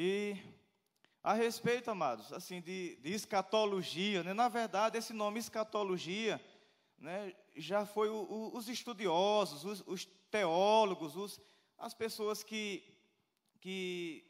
E a respeito, amados, assim, de, de escatologia, né? na verdade, esse nome escatologia né, já foi o, o, os estudiosos, os, os teólogos, os, as pessoas que, que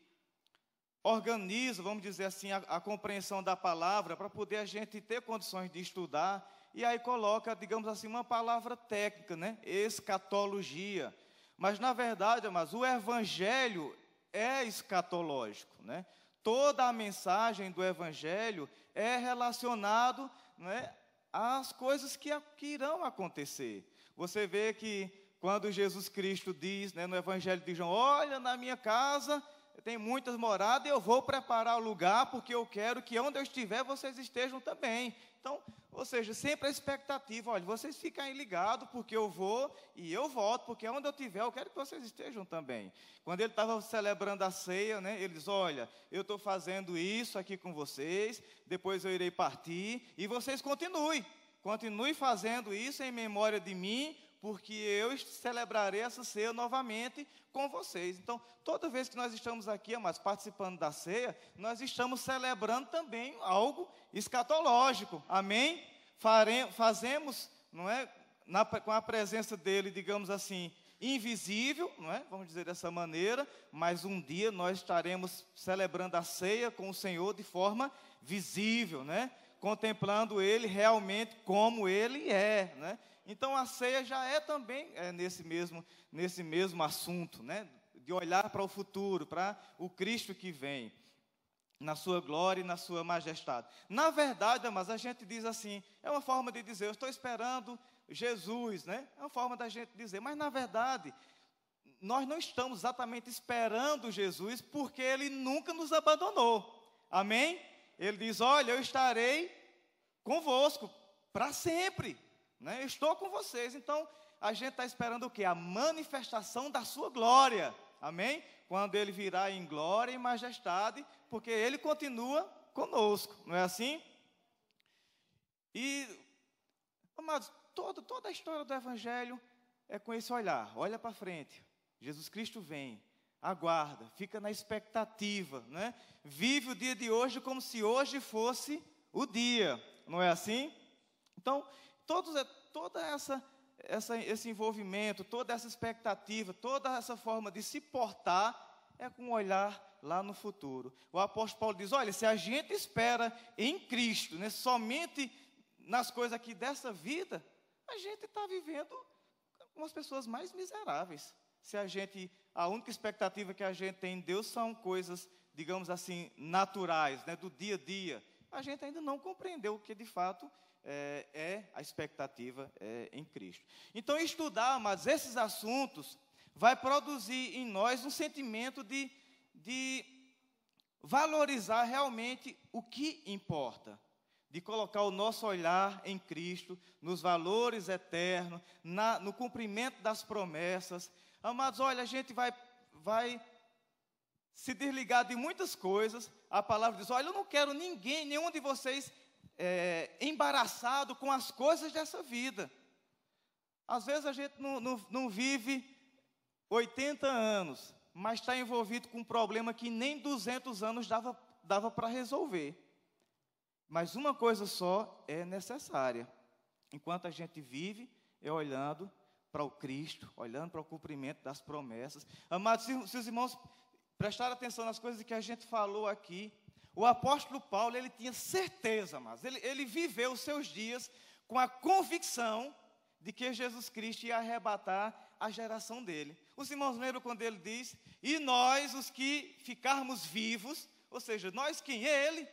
organizam, vamos dizer assim, a, a compreensão da palavra, para poder a gente ter condições de estudar, e aí coloca, digamos assim, uma palavra técnica, né? Escatologia. Mas, na verdade, mas o evangelho é escatológico, né? Toda a mensagem do evangelho é relacionado né, às coisas que, que irão acontecer. Você vê que quando Jesus Cristo diz né, no Evangelho de João: Olha, na minha casa tem muitas moradas, eu vou preparar o lugar, porque eu quero que onde eu estiver vocês estejam também. Então, ou seja, sempre a expectativa, olha, vocês fiquem ligados, porque eu vou e eu volto, porque onde eu estiver, eu quero que vocês estejam também. Quando ele estava celebrando a ceia, né, ele diz, olha, eu estou fazendo isso aqui com vocês, depois eu irei partir, e vocês continuem, continuem fazendo isso em memória de mim, porque eu celebrarei essa ceia novamente com vocês. Então, toda vez que nós estamos aqui, mas participando da ceia, nós estamos celebrando também algo escatológico. Amém? Fare, fazemos, não é, na, com a presença dele, digamos assim, invisível, não é? Vamos dizer dessa maneira, mas um dia nós estaremos celebrando a ceia com o Senhor de forma visível, né? Contemplando ele realmente como ele é, né? Então a ceia já é também é, nesse, mesmo, nesse mesmo assunto, né? de olhar para o futuro, para o Cristo que vem, na sua glória e na sua majestade. Na verdade, mas a gente diz assim, é uma forma de dizer, eu estou esperando Jesus, né? É uma forma da gente dizer, mas na verdade, nós não estamos exatamente esperando Jesus, porque Ele nunca nos abandonou. Amém? Ele diz: Olha, eu estarei convosco para sempre. Né? Eu estou com vocês. Então, a gente está esperando o quê? A manifestação da sua glória. Amém? Quando ele virá em glória e majestade, porque ele continua conosco. Não é assim? E, amados, todo, toda a história do Evangelho é com esse olhar. Olha para frente. Jesus Cristo vem. Aguarda, fica na expectativa, né? Vive o dia de hoje como se hoje fosse o dia, não é assim? Então, todos, é, toda essa, essa, esse envolvimento, toda essa expectativa, toda essa forma de se portar é com um olhar lá no futuro. O apóstolo Paulo diz: olha, se a gente espera em Cristo, né, somente nas coisas aqui dessa vida, a gente está vivendo com as pessoas mais miseráveis. Se a gente, a única expectativa que a gente tem em Deus são coisas, digamos assim, naturais, né, do dia a dia, a gente ainda não compreendeu o que de fato é, é a expectativa é, em Cristo. Então, estudar, mas esses assuntos vai produzir em nós um sentimento de, de valorizar realmente o que importa, de colocar o nosso olhar em Cristo, nos valores eternos, na, no cumprimento das promessas. Amados, olha, a gente vai, vai se desligar de muitas coisas. A palavra diz: olha, eu não quero ninguém, nenhum de vocês é, embaraçado com as coisas dessa vida. Às vezes a gente não, não, não vive 80 anos, mas está envolvido com um problema que nem 200 anos dava, dava para resolver. Mas uma coisa só é necessária. Enquanto a gente vive, é olhando para o Cristo, olhando para o cumprimento das promessas. Amados, se, se os irmãos prestarem atenção nas coisas que a gente falou aqui, o apóstolo Paulo, ele tinha certeza, mas ele, ele viveu os seus dias com a convicção de que Jesus Cristo ia arrebatar a geração dele. Os irmãos lembram quando ele diz: E nós, os que ficarmos vivos, ou seja, nós quem ele,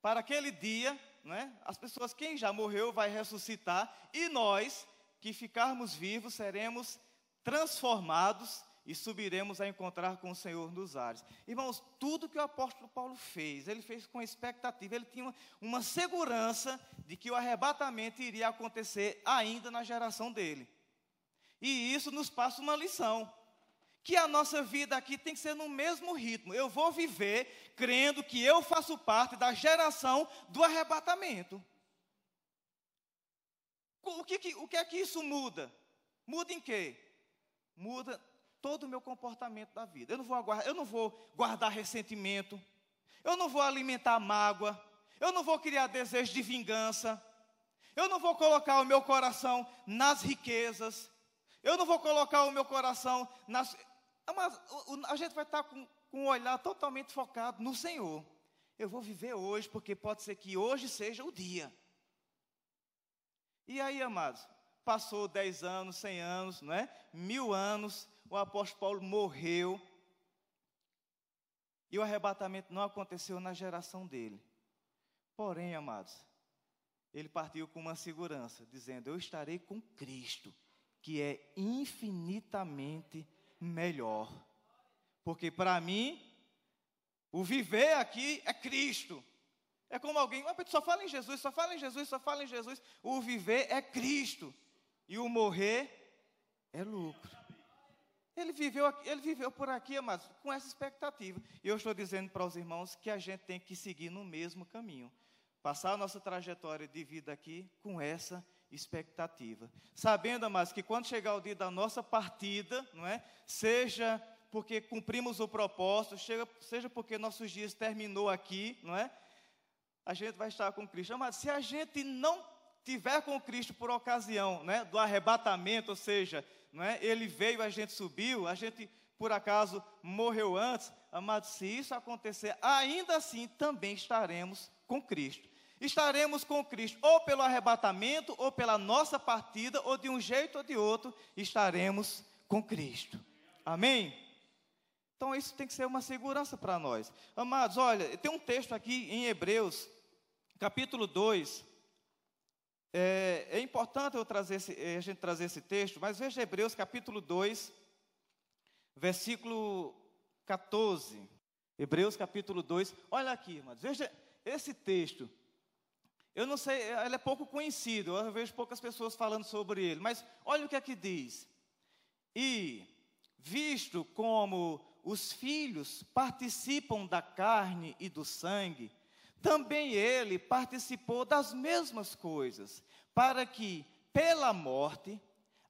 para aquele dia, né, as pessoas, quem já morreu vai ressuscitar, e nós que ficarmos vivos seremos transformados e subiremos a encontrar com o Senhor nos ares. Irmãos, tudo que o apóstolo Paulo fez, ele fez com expectativa, ele tinha uma, uma segurança de que o arrebatamento iria acontecer ainda na geração dele. E isso nos passa uma lição. Que a nossa vida aqui tem que ser no mesmo ritmo. Eu vou viver crendo que eu faço parte da geração do arrebatamento. O que, o que é que isso muda? Muda em quê? Muda todo o meu comportamento da vida. Eu não vou aguardar, eu não vou guardar ressentimento. Eu não vou alimentar mágoa. Eu não vou criar desejo de vingança. Eu não vou colocar o meu coração nas riquezas. Eu não vou colocar o meu coração nas. Mas a gente vai estar com, com um olhar totalmente focado no Senhor. Eu vou viver hoje, porque pode ser que hoje seja o dia. E aí, amados, passou dez anos, cem anos, não é? Mil anos, o apóstolo Paulo morreu. E o arrebatamento não aconteceu na geração dele. Porém, amados, ele partiu com uma segurança, dizendo: Eu estarei com Cristo, que é infinitamente melhor. Porque para mim, o viver aqui é Cristo. É como alguém, só fala em Jesus, só fala em Jesus, só fala em Jesus. O viver é Cristo. E o morrer é lucro. Ele viveu, ele viveu por aqui, mas com essa expectativa. E eu estou dizendo para os irmãos que a gente tem que seguir no mesmo caminho. Passar a nossa trajetória de vida aqui com essa expectativa. Sabendo, mas que quando chegar o dia da nossa partida, não é? Seja porque cumprimos o propósito, seja porque nossos dias terminou aqui, não é? a gente vai estar com Cristo. Mas se a gente não tiver com Cristo por ocasião né, do arrebatamento, ou seja, né, ele veio, a gente subiu, a gente por acaso morreu antes, amado, se isso acontecer, ainda assim também estaremos com Cristo. Estaremos com Cristo, ou pelo arrebatamento, ou pela nossa partida, ou de um jeito ou de outro, estaremos com Cristo. Amém? Então isso tem que ser uma segurança para nós. Amados, olha, tem um texto aqui em Hebreus, capítulo 2. É, é importante eu trazer esse, é, a gente trazer esse texto, mas veja Hebreus capítulo 2, versículo 14. Hebreus capítulo 2. Olha aqui, irmãos, veja esse texto. Eu não sei, ele é pouco conhecido, eu vejo poucas pessoas falando sobre ele, mas olha o que aqui diz. E, visto como os filhos participam da carne e do sangue, também ele participou das mesmas coisas, para que, pela morte,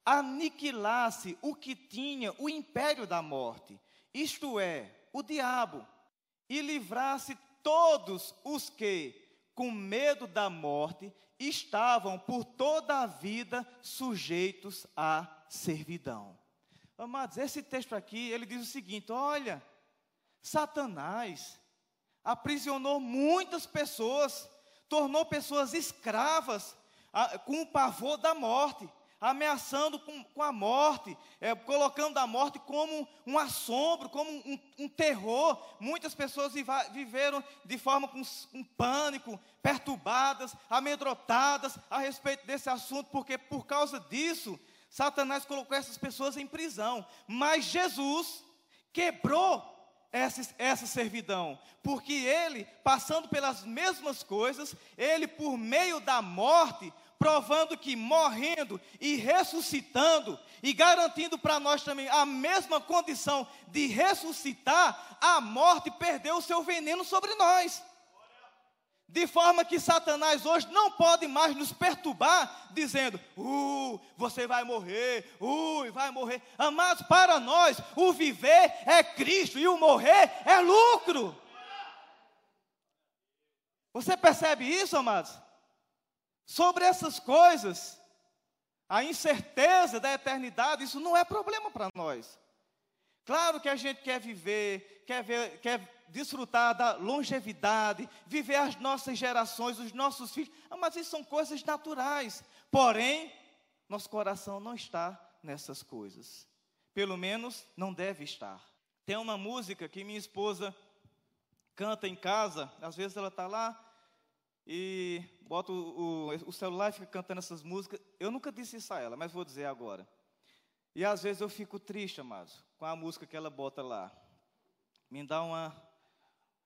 aniquilasse o que tinha o império da morte, isto é, o diabo, e livrasse todos os que, com medo da morte, estavam por toda a vida sujeitos à servidão. Amados, esse texto aqui, ele diz o seguinte: olha, Satanás aprisionou muitas pessoas, tornou pessoas escravas, a, com o pavor da morte, ameaçando com, com a morte, é, colocando a morte como um assombro, como um, um terror. Muitas pessoas viveram de forma com, com pânico, perturbadas, amedrotadas a respeito desse assunto, porque por causa disso Satanás colocou essas pessoas em prisão, mas Jesus quebrou essa, essa servidão, porque ele, passando pelas mesmas coisas, ele, por meio da morte, provando que morrendo e ressuscitando, e garantindo para nós também a mesma condição de ressuscitar, a morte perdeu o seu veneno sobre nós. De forma que Satanás hoje não pode mais nos perturbar, dizendo: Uh, você vai morrer, uh, vai morrer. Amados, para nós, o viver é Cristo e o morrer é lucro. Você percebe isso, amados? Sobre essas coisas, a incerteza da eternidade, isso não é problema para nós. Claro que a gente quer viver, quer, ver, quer desfrutar da longevidade, viver as nossas gerações, os nossos filhos. Ah, mas isso são coisas naturais. Porém, nosso coração não está nessas coisas. Pelo menos não deve estar. Tem uma música que minha esposa canta em casa, às vezes ela está lá e bota o, o, o, celular e fica cantando essas músicas. Eu nunca disse isso a ela, mas vou dizer agora. E às vezes eu fico triste, amados, com a música que ela bota lá. Me dá uma,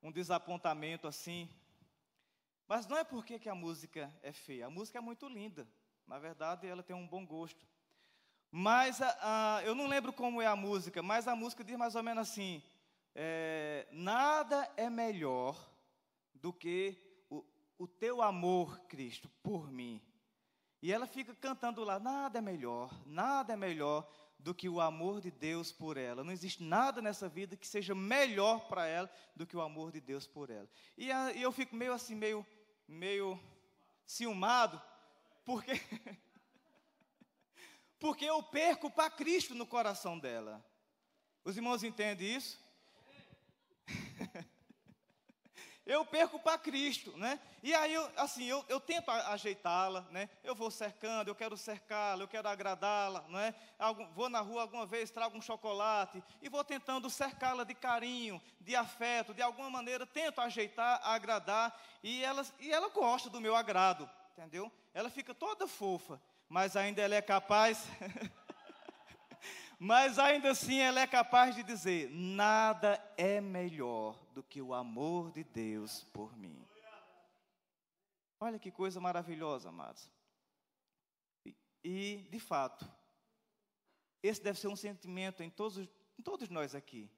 um desapontamento assim. Mas não é porque que a música é feia. A música é muito linda. Na verdade, ela tem um bom gosto. Mas a, a, eu não lembro como é a música, mas a música diz mais ou menos assim: é, nada é melhor do que o, o teu amor, Cristo, por mim. E ela fica cantando lá: nada é melhor, nada é melhor do que o amor de Deus por ela. Não existe nada nessa vida que seja melhor para ela do que o amor de Deus por ela. E, a, e eu fico meio assim, meio, meio ciumado, porque porque eu perco para Cristo no coração dela. Os irmãos entendem isso? Eu perco para Cristo, né? E aí, eu, assim, eu, eu tento ajeitá-la, né? Eu vou cercando, eu quero cercá-la, eu quero agradá-la, não é? Algum, vou na rua alguma vez, trago um chocolate e vou tentando cercá-la de carinho, de afeto, de alguma maneira, tento ajeitar, agradar e ela, e ela gosta do meu agrado, entendeu? Ela fica toda fofa, mas ainda ela é capaz mas ainda assim ela é capaz de dizer: nada é melhor do que o amor de Deus por mim. Olha que coisa maravilhosa, amados. E, e, de fato, esse deve ser um sentimento em todos, em todos nós aqui.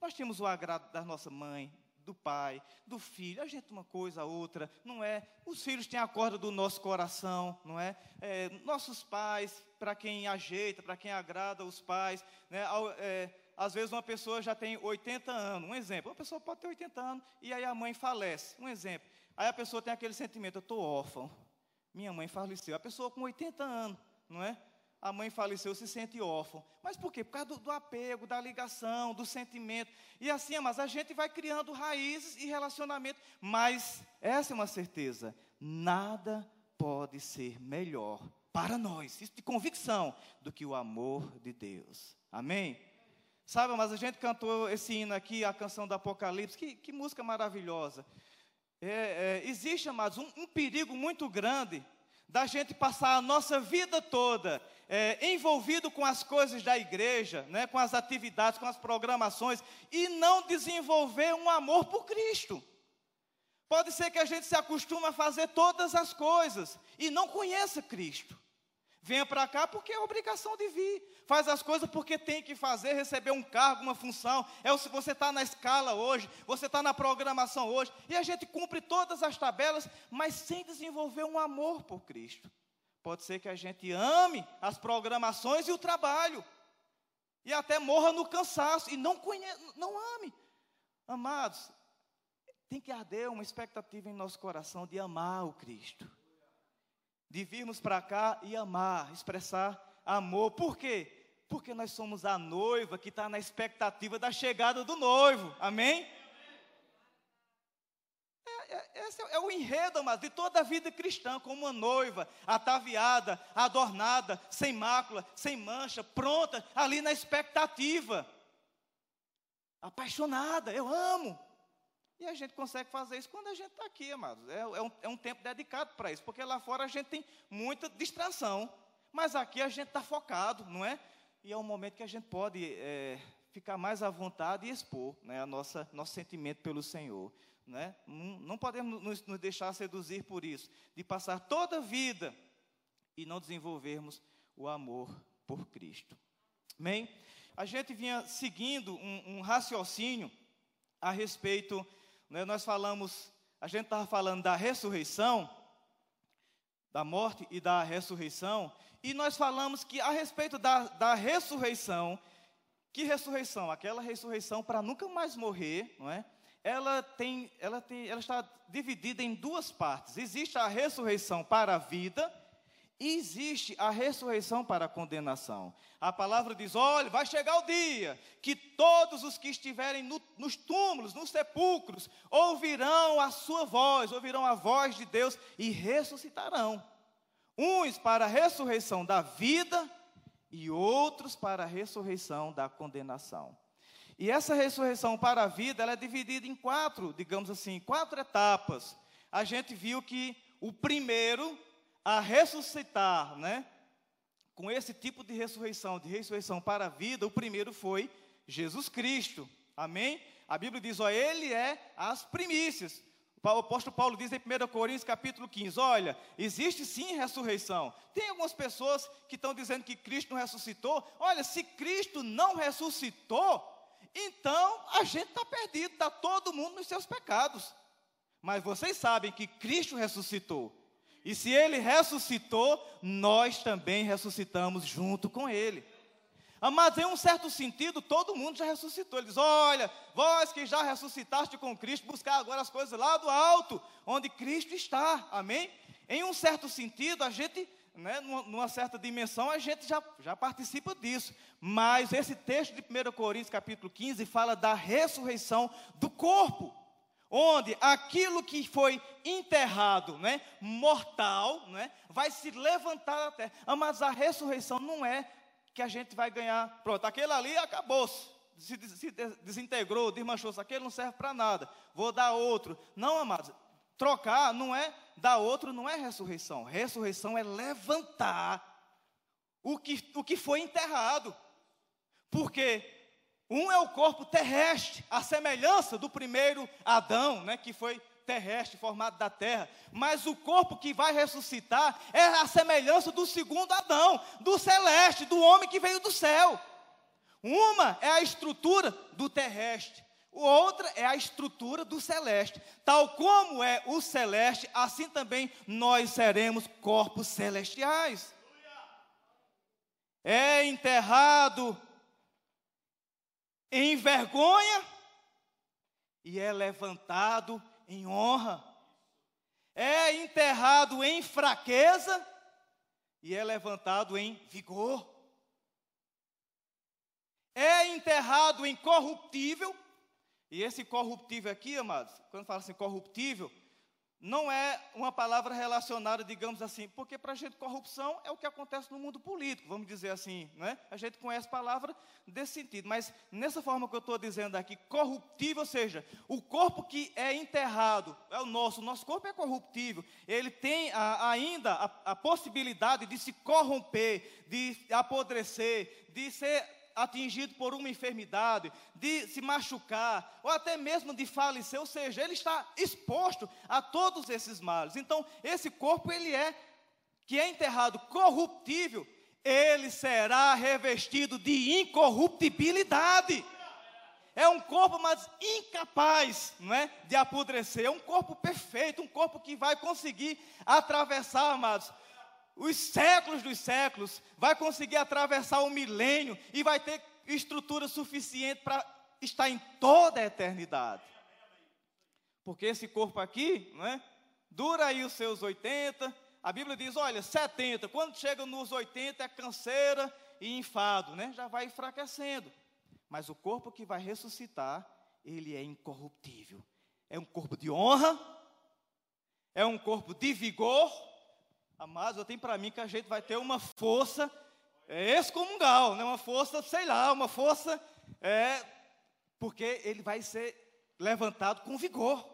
Nós temos o agrado da nossa mãe, do pai, do filho, a gente uma coisa, a outra, não é? Os filhos têm a corda do nosso coração, não é? é nossos pais, para quem ajeita, para quem agrada os pais, né? É, às vezes uma pessoa já tem 80 anos, um exemplo, uma pessoa pode ter 80 anos e aí a mãe falece, um exemplo. Aí a pessoa tem aquele sentimento, eu estou órfão, minha mãe faleceu. A pessoa com 80 anos, não é? A mãe faleceu, se sente órfão. Mas por quê? Por causa do, do, apego, da ligação, do sentimento. E assim, mas a gente vai criando raízes e relacionamento. Mas essa é uma certeza: nada pode ser melhor para nós, isso de convicção, do que o amor de Deus. Amém? Sabe, mas a gente cantou esse hino aqui, a canção do Apocalipse, que, que música maravilhosa. É, é, existe, amados, um, um perigo muito grande da gente passar a nossa vida toda é, envolvido com as coisas da igreja, né, com as atividades, com as programações, e não desenvolver um amor por Cristo. Pode ser que a gente se acostume a fazer todas as coisas e não conheça Cristo. Venha para cá porque é obrigação de vir. Faz as coisas porque tem que fazer, receber um cargo, uma função. É o, você está na escala hoje, você está na programação hoje. E a gente cumpre todas as tabelas, mas sem desenvolver um amor por Cristo. Pode ser que a gente ame as programações e o trabalho, e até morra no cansaço, e não, não ame. Amados, tem que arder uma expectativa em nosso coração de amar o Cristo, de virmos para cá e amar, expressar amor. Por quê? Porque nós somos a noiva que está na expectativa da chegada do noivo, amém? É, esse é o enredo, mas de toda a vida cristã, como uma noiva, ataviada, adornada, sem mácula, sem mancha, pronta, ali na expectativa. Apaixonada, eu amo. E a gente consegue fazer isso quando a gente está aqui, amados. É, é, um, é um tempo dedicado para isso, porque lá fora a gente tem muita distração. Mas aqui a gente está focado, não é? E é um momento que a gente pode é, ficar mais à vontade e expor né, a nossa, nosso sentimento pelo Senhor. Né? Não, não podemos nos, nos deixar seduzir por isso, de passar toda a vida e não desenvolvermos o amor por Cristo. Amém? A gente vinha seguindo um, um raciocínio a respeito, né, nós falamos, a gente estava falando da ressurreição, da morte e da ressurreição, e nós falamos que a respeito da, da ressurreição, que ressurreição? Aquela ressurreição para nunca mais morrer, não é? ela, tem, ela, tem, ela está dividida em duas partes. Existe a ressurreição para a vida existe a ressurreição para a condenação. A palavra diz: olha, vai chegar o dia que todos os que estiverem no, nos túmulos, nos sepulcros, ouvirão a sua voz, ouvirão a voz de Deus e ressuscitarão. Uns para a ressurreição da vida e outros para a ressurreição da condenação. E essa ressurreição para a vida, ela é dividida em quatro, digamos assim, quatro etapas. A gente viu que o primeiro a ressuscitar, né? Com esse tipo de ressurreição, de ressurreição para a vida, o primeiro foi Jesus Cristo. Amém? A Bíblia diz, ó, ele é as primícias. O apóstolo Paulo diz em 1 Coríntios capítulo 15, olha, existe sim ressurreição. Tem algumas pessoas que estão dizendo que Cristo não ressuscitou. Olha, se Cristo não ressuscitou, então a gente está perdido, está todo mundo nos seus pecados. Mas vocês sabem que Cristo ressuscitou. E se ele ressuscitou, nós também ressuscitamos junto com ele. Mas em um certo sentido, todo mundo já ressuscitou. Ele diz: Olha, vós que já ressuscitaste com Cristo, buscar agora as coisas lá do alto, onde Cristo está. Amém? Em um certo sentido, a gente, né, numa, certa dimensão, a gente já, já participa disso. Mas esse texto de 1 Coríntios, capítulo 15, fala da ressurreição do corpo onde aquilo que foi enterrado, né, mortal, né, vai se levantar da terra. Mas a ressurreição não é que a gente vai ganhar. Pronto, aquele ali acabou-se. Se, se desintegrou, desmanchou-se, aquele não serve para nada. Vou dar outro. Não, amados, trocar não é dar outro, não é ressurreição. Ressurreição é levantar o que, o que foi enterrado. Porque um é o corpo terrestre, a semelhança do primeiro Adão, né, que foi terrestre, formado da terra. Mas o corpo que vai ressuscitar é a semelhança do segundo Adão, do celeste, do homem que veio do céu. Uma é a estrutura do terrestre, outra é a estrutura do celeste. Tal como é o celeste, assim também nós seremos corpos celestiais. É enterrado em vergonha e é levantado em honra. É enterrado em fraqueza e é levantado em vigor. É enterrado em corruptível, e esse corruptível aqui, amados, quando fala assim corruptível, não é uma palavra relacionada, digamos assim, porque para a gente corrupção é o que acontece no mundo político, vamos dizer assim, né? A gente conhece a palavra desse sentido, mas nessa forma que eu estou dizendo aqui, corruptível, ou seja, o corpo que é enterrado, é o nosso, o nosso corpo é corruptível, ele tem a, ainda a, a possibilidade de se corromper, de apodrecer, de ser atingido por uma enfermidade, de se machucar, ou até mesmo de falecer, ou seja, ele está exposto a todos esses males. Então, esse corpo, ele é, que é enterrado corruptível, ele será revestido de incorruptibilidade. É um corpo, mas incapaz não é, de apodrecer. É um corpo perfeito, um corpo que vai conseguir atravessar, amados, os séculos dos séculos, vai conseguir atravessar o milênio e vai ter estrutura suficiente para estar em toda a eternidade. Porque esse corpo aqui, não é? Dura aí os seus 80, a Bíblia diz, olha, 70, quando chega nos 80 é canseira e enfado, né? Já vai enfraquecendo. Mas o corpo que vai ressuscitar, ele é incorruptível. É um corpo de honra, é um corpo de vigor, Amados, eu tenho para mim que a gente vai ter uma força é, excomungal, né? uma força, sei lá, uma força, é, porque ele vai ser levantado com vigor.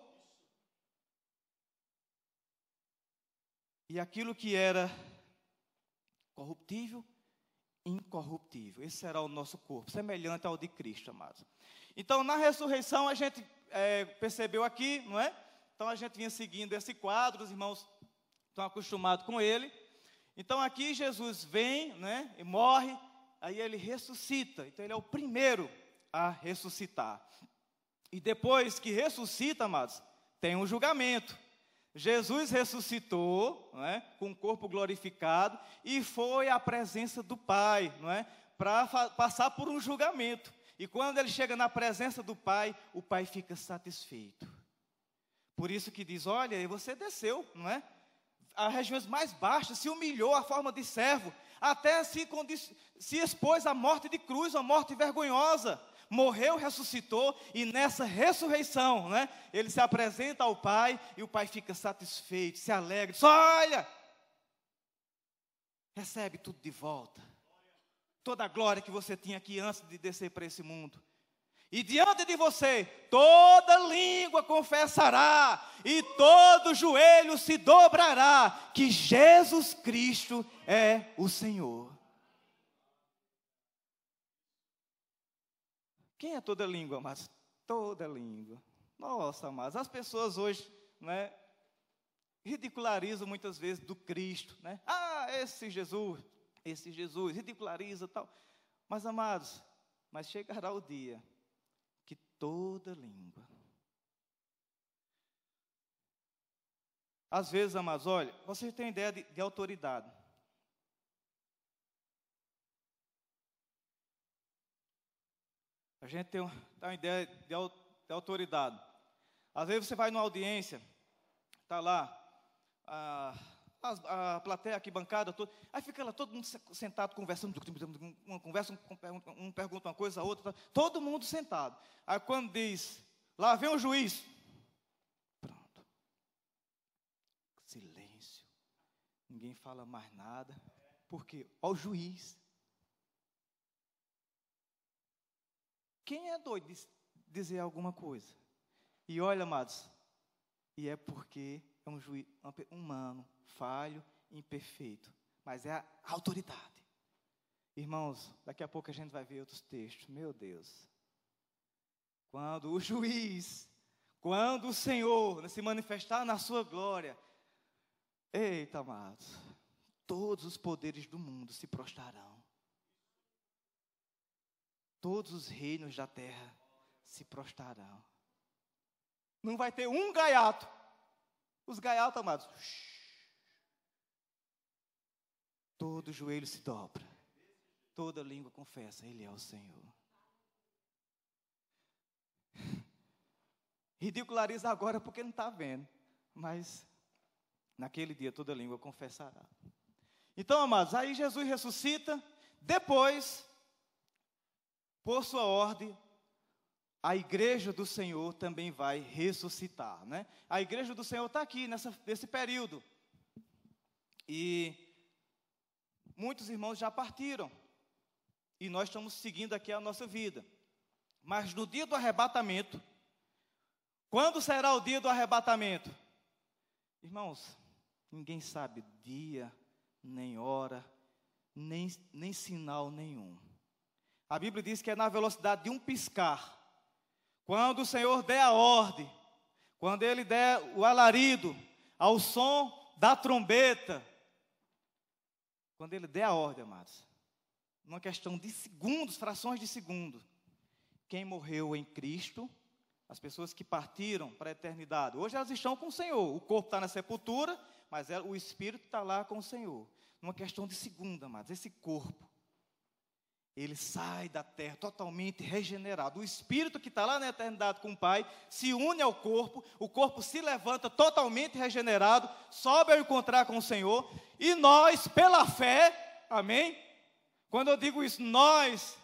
E aquilo que era corruptível, incorruptível. Esse será o nosso corpo, semelhante ao de Cristo, amados. Então, na ressurreição, a gente é, percebeu aqui, não é? Então, a gente vinha seguindo esse quadro, os irmãos estão acostumados com ele. Então aqui Jesus vem, né, e morre, aí ele ressuscita. Então ele é o primeiro a ressuscitar. E depois que ressuscita, amados, tem um julgamento. Jesus ressuscitou, não é, com o corpo glorificado e foi à presença do Pai, não é, para passar por um julgamento. E quando ele chega na presença do Pai, o Pai fica satisfeito. Por isso que diz: Olha, você desceu, não é? As regiões mais baixas, se humilhou à forma de servo, até se, se expôs à morte de cruz, uma morte vergonhosa. Morreu, ressuscitou, e nessa ressurreição, né, ele se apresenta ao Pai, e o Pai fica satisfeito, se alegra, diz: Olha, recebe tudo de volta. Toda a glória que você tinha aqui antes de descer para esse mundo. E diante de você, toda língua confessará, e todo joelho se dobrará, que Jesus Cristo é o Senhor. Quem é toda língua, mas toda língua. Nossa, mas as pessoas hoje, né, ridicularizam muitas vezes do Cristo, né? Ah, esse Jesus, esse Jesus, ridiculariza tal. Mas amados, mas chegará o dia toda língua. Às vezes, amados, olha, vocês têm ideia de, de autoridade. A gente tem, uma ideia de, de autoridade. Às vezes você vai numa audiência, está lá, a, a, a plateia aqui bancada, todo, aí fica lá todo mundo sentado conversando, uma conversa, um, pergunta uma coisa, a outra, todo mundo sentado. Aí quando diz, lá vem o juiz, pronto, silêncio, ninguém fala mais nada, porque, ó o juiz, quem é doido de dizer alguma coisa? E olha, amados, e é porque é um juiz humano, falho, imperfeito, mas é a autoridade. Irmãos, daqui a pouco a gente vai ver outros textos. Meu Deus. Quando o juiz, quando o Senhor se manifestar na sua glória, eita, amados, todos os poderes do mundo se prostrarão. Todos os reinos da terra se prostrarão. Não vai ter um gaiato. Os gaiatos, amados. Todo joelho se dobra. Toda língua confessa, Ele é o Senhor. Ridiculariza agora porque não está vendo. Mas naquele dia toda língua confessará. Então, amados, aí Jesus ressuscita. Depois, por sua ordem, a igreja do Senhor também vai ressuscitar, né? A igreja do Senhor está aqui nessa, nesse período. E muitos irmãos já partiram. E nós estamos seguindo aqui a nossa vida. Mas no dia do arrebatamento, quando será o dia do arrebatamento? Irmãos, ninguém sabe dia, nem hora, nem, nem sinal nenhum. A Bíblia diz que é na velocidade de um piscar. Quando o Senhor der a ordem, quando Ele der o alarido, ao som da trombeta, quando Ele der a ordem, amados, numa questão de segundos, frações de segundo, quem morreu em Cristo, as pessoas que partiram para a eternidade, hoje elas estão com o Senhor, o corpo está na sepultura, mas o espírito está lá com o Senhor, numa questão de segundo, amados, esse corpo ele sai da terra totalmente regenerado. O espírito que está lá na eternidade com o Pai se une ao corpo, o corpo se levanta totalmente regenerado, sobe ao encontrar com o Senhor, e nós, pela fé, amém? Quando eu digo isso, nós,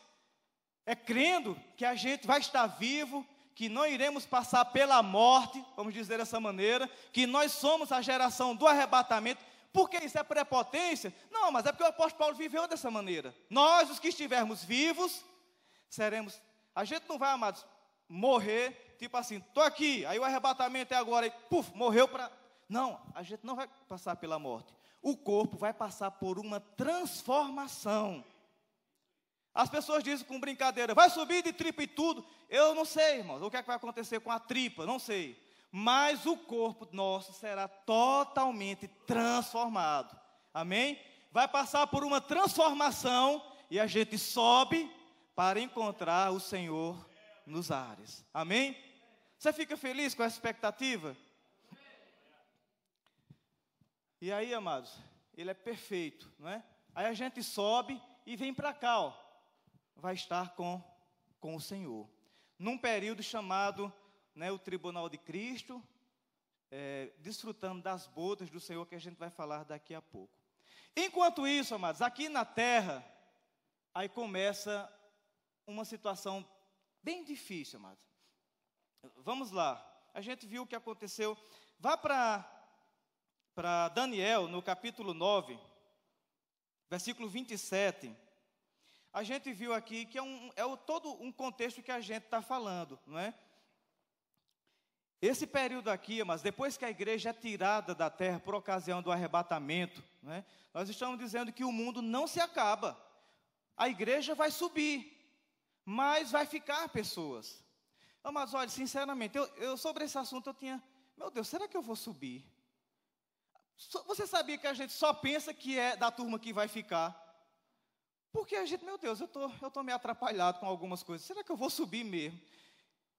é crendo que a gente vai estar vivo, que não iremos passar pela morte, vamos dizer dessa maneira, que nós somos a geração do arrebatamento, por que isso é prepotência? Não, mas é porque o apóstolo Paulo viveu dessa maneira. Nós, os que estivermos vivos, seremos. A gente não vai, amados, morrer, tipo assim, estou aqui, aí o arrebatamento é agora, e puf, morreu para. Não, a gente não vai passar pela morte. O corpo vai passar por uma transformação. As pessoas dizem com brincadeira, vai subir de tripa e tudo. Eu não sei, irmãos, o que, é que vai acontecer com a tripa, não sei mas o corpo nosso será totalmente transformado. Amém? Vai passar por uma transformação e a gente sobe para encontrar o Senhor nos ares. Amém? Você fica feliz com essa expectativa? E aí, amados, ele é perfeito, não é? Aí a gente sobe e vem para cá, ó. Vai estar com, com o Senhor. Num período chamado né, o tribunal de Cristo, é, desfrutando das bodas do Senhor que a gente vai falar daqui a pouco. Enquanto isso, amados, aqui na terra, aí começa uma situação bem difícil, amados. Vamos lá, a gente viu o que aconteceu. Vá para Daniel, no capítulo 9, versículo 27. A gente viu aqui que é, um, é todo um contexto que a gente está falando, não é? Esse período aqui, mas depois que a igreja é tirada da terra por ocasião do arrebatamento, né, nós estamos dizendo que o mundo não se acaba. A igreja vai subir, mas vai ficar pessoas. Mas olha, sinceramente, eu, eu, sobre esse assunto eu tinha, meu Deus, será que eu vou subir? Você sabia que a gente só pensa que é da turma que vai ficar? Porque a gente, meu Deus, eu tô, estou tô meio atrapalhado com algumas coisas. Será que eu vou subir mesmo?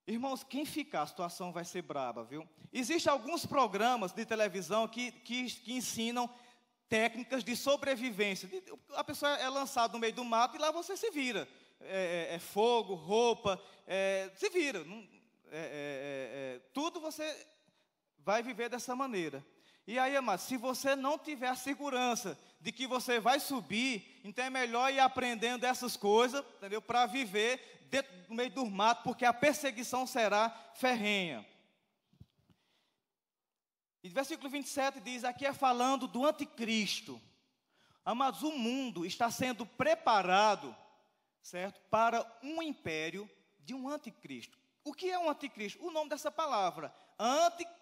Irmãos, quem ficar, a situação vai ser braba, viu? Existem alguns programas de televisão que, que, que ensinam técnicas de sobrevivência. A pessoa é lançada no meio do mato e lá você se vira. é, é, é fogo, roupa, é, se vira. Não, é, tudo você vai viver dessa maneira. E aí, amado, se você não tiver a segurança de que você vai subir, então é melhor ir aprendendo essas coisas, entendeu? Para viver dentro do meio do mato, porque a perseguição será ferrenha. E versículo 27 diz: aqui é falando do anticristo. Amados, o mundo está sendo preparado, certo, para um império de um anticristo. O que é um anticristo? O nome dessa palavra, anticristo,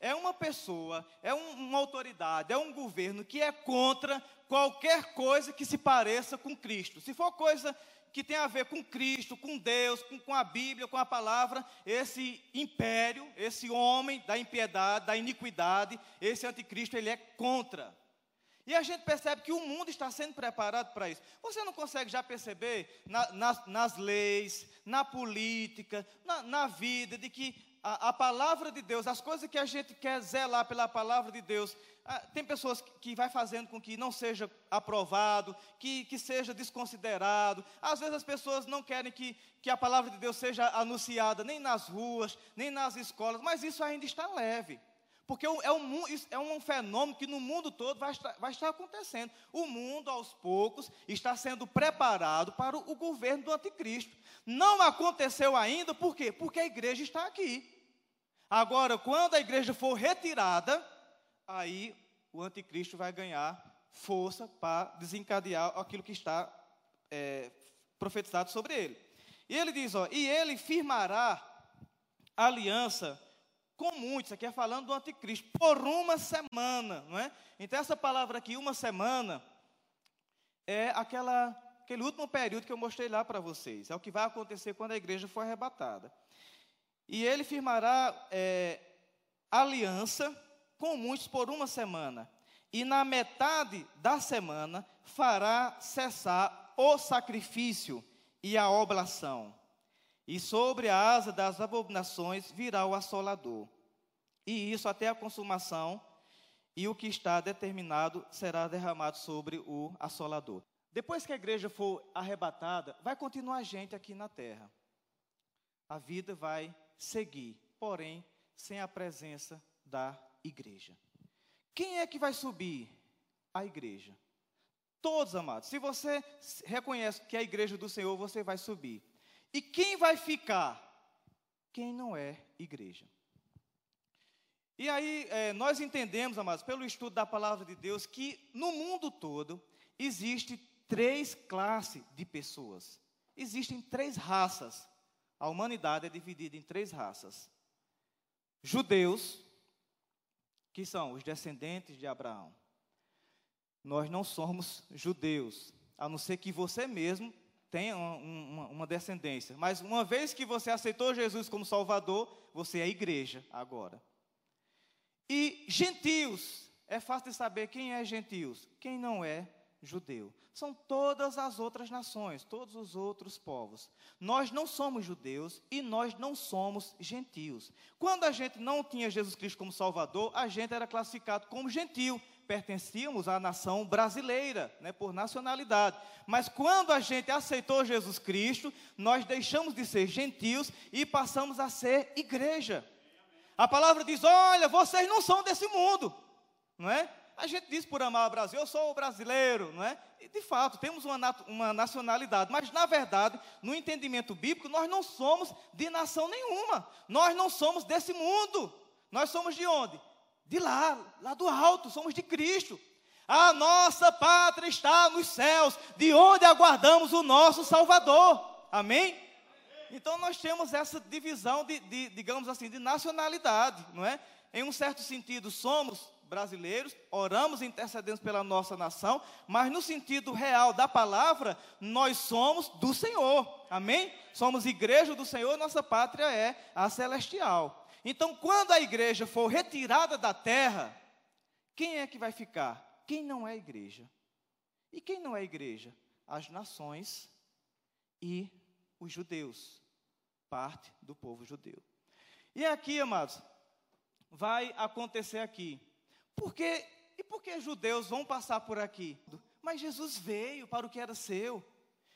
é uma pessoa, é um, uma autoridade, é um governo que é contra qualquer coisa que se pareça com Cristo. Se for coisa que tem a ver com Cristo, com Deus, com, com, a Bíblia, com a palavra, esse império, esse homem da impiedade, da iniquidade, esse anticristo, ele é contra. E a gente percebe que o mundo está sendo preparado para isso. Você não consegue já perceber na, nas, nas, leis, na política, na, na vida, de que a, a, palavra de Deus, as coisas que a gente quer zelar pela palavra de Deus, ah, tem pessoas que, que vai fazendo com que não seja aprovado, que, que seja desconsiderado. Às vezes as pessoas não querem que, que a palavra de Deus seja anunciada nem nas ruas, nem nas escolas, mas isso ainda está leve. Porque é um, é um fenômeno que no mundo todo vai estar, vai estar acontecendo. O mundo, aos poucos, está sendo preparado para o, o governo do anticristo. Não aconteceu ainda, por quê? Porque a igreja está aqui. Agora, quando a igreja for retirada, aí o anticristo vai ganhar força para desencadear aquilo que está é, profetizado sobre ele. E ele diz: ó, e ele firmará aliança com muitos, aqui é falando do anticristo, por uma semana, não é? Então essa palavra aqui, uma semana, é aquela, aquele último período que eu mostrei lá para vocês. É o que vai acontecer quando a igreja for arrebatada. E ele firmará é, aliança com muitos por uma semana. E na metade da semana fará cessar o sacrifício e a oblação e sobre a asa das abominações virá o assolador. E isso até a consumação, e o que está determinado será derramado sobre o assolador. Depois que a igreja for arrebatada, vai continuar a gente aqui na terra. A vida vai seguir, porém, sem a presença da igreja. Quem é que vai subir? A igreja. Todos, amados. Se você reconhece que é a igreja do Senhor, você vai subir. E quem vai ficar? Quem não é igreja. E aí, é, nós entendemos, amados, pelo estudo da palavra de Deus, que no mundo todo existe três classes de pessoas. Existem três raças. A humanidade é dividida em três raças: judeus, que são os descendentes de Abraão. Nós não somos judeus, a não ser que você mesmo tem uma, uma, descendência. Mas uma vez que você aceitou Jesus como Salvador, você é igreja agora. E gentios, é fácil de saber quem é gentios, quem não é judeu. São todas as outras nações, todos os outros povos. Nós não somos judeus e nós não somos gentios. Quando a gente não tinha Jesus Cristo como Salvador, a gente era classificado como gentio, pertencíamos à nação brasileira, né, por nacionalidade. Mas quando a gente aceitou Jesus Cristo, nós deixamos de ser gentios e passamos a ser igreja. A palavra diz: olha, vocês não são desse mundo, não é? A gente diz por amar o Brasil, eu sou brasileiro, não é? E de fato, temos uma, uma nacionalidade, mas na verdade, no entendimento bíblico, nós não somos de nação nenhuma, nós não somos desse mundo, nós somos de onde? de lá, lá do alto, somos de Cristo. A nossa pátria está nos céus, de onde aguardamos o nosso Salvador. Amém? Então nós temos essa divisão de, de, digamos assim, de nacionalidade, não é? Em um certo sentido, somos brasileiros, oramos e intercedemos pela nossa nação, mas no sentido real da palavra, nós somos do Senhor. Amém? Somos igreja do Senhor, nossa pátria é a celestial. Então, quando a igreja for retirada da terra, quem é que vai ficar? Quem não é igreja. E quem não é igreja? As nações e os judeus, parte do povo judeu. E aqui, amados, vai acontecer aqui. Por que, e por que judeus vão passar por aqui? Mas Jesus veio para o que era seu.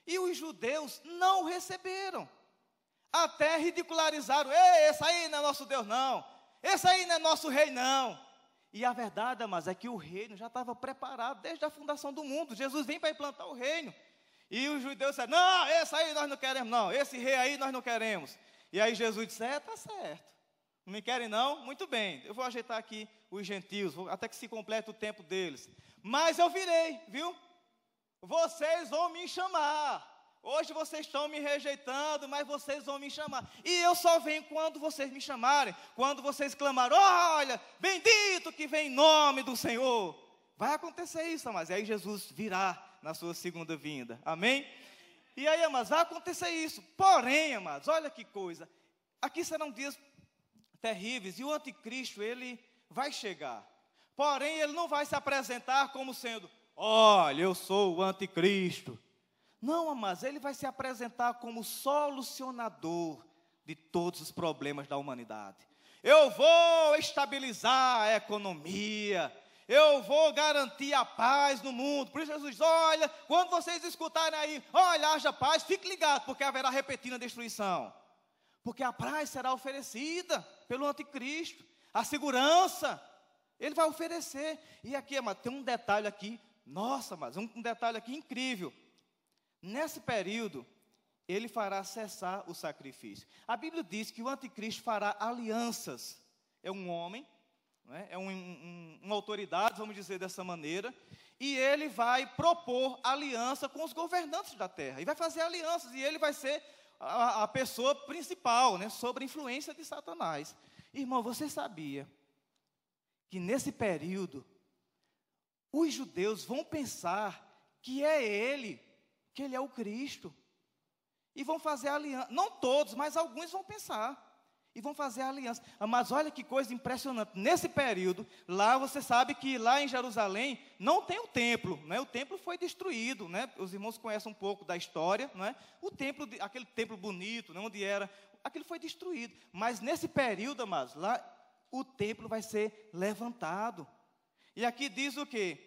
E os judeus não o receberam. Até ridicularizaram: Ei, esse aí não é nosso Deus, não. Esse aí não é nosso rei, não. E a verdade, mas é que o reino já estava preparado desde a fundação do mundo. Jesus vem para implantar o reino. E os judeus disseram: Não, esse aí nós não queremos, não. Esse rei aí nós não queremos. E aí Jesus disse: É, tá certo. Não me querem, não? Muito bem. Eu vou ajeitar aqui os gentios, até que se complete o tempo deles. Mas eu virei, viu? Vocês vão me chamar. Hoje vocês estão me rejeitando, mas vocês vão me chamar. E eu só venho quando vocês me chamarem. Quando vocês clamarem, olha, bendito que vem em nome do Senhor. Vai acontecer isso, mas aí Jesus virá na sua segunda vinda. Amém? E aí, amados, vai acontecer isso. Porém, amados, olha que coisa. Aqui serão dias terríveis e o anticristo, ele vai chegar. Porém, ele não vai se apresentar como sendo, olha, eu sou o anticristo. Não, mas ele vai se apresentar como solucionador de todos os problemas da humanidade. Eu vou estabilizar a economia, eu vou garantir a paz no mundo. Por isso Jesus diz: olha, quando vocês escutarem aí, olha, haja paz, fique ligado, porque haverá repetindo a destruição. Porque a paz será oferecida pelo anticristo, a segurança, ele vai oferecer. E aqui, mas tem um detalhe aqui, nossa, mas um, detalhe aqui incrível. Nesse período, ele fará cessar o sacrifício. A Bíblia diz que o anticristo fará alianças. É um homem, é? é um, um, uma autoridade, vamos dizer dessa maneira, e ele vai propor aliança com os governantes da terra. E vai fazer alianças, e ele vai ser a, a pessoa principal, né, sobre a influência de Satanás. Irmão, você sabia que nesse período, os judeus vão pensar que é ele que ele é o Cristo. E vão fazer aliança. Não todos, mas alguns vão pensar. E vão fazer aliança. Mas olha que coisa impressionante. Nesse período, lá você sabe que lá em Jerusalém não tem o templo. Né? O templo foi destruído. Né? Os irmãos conhecem um pouco da história. Não é? O templo, aquele templo bonito, né? onde era. Aquilo foi destruído. Mas nesse período, amados, lá o templo vai ser levantado. E aqui diz o quê?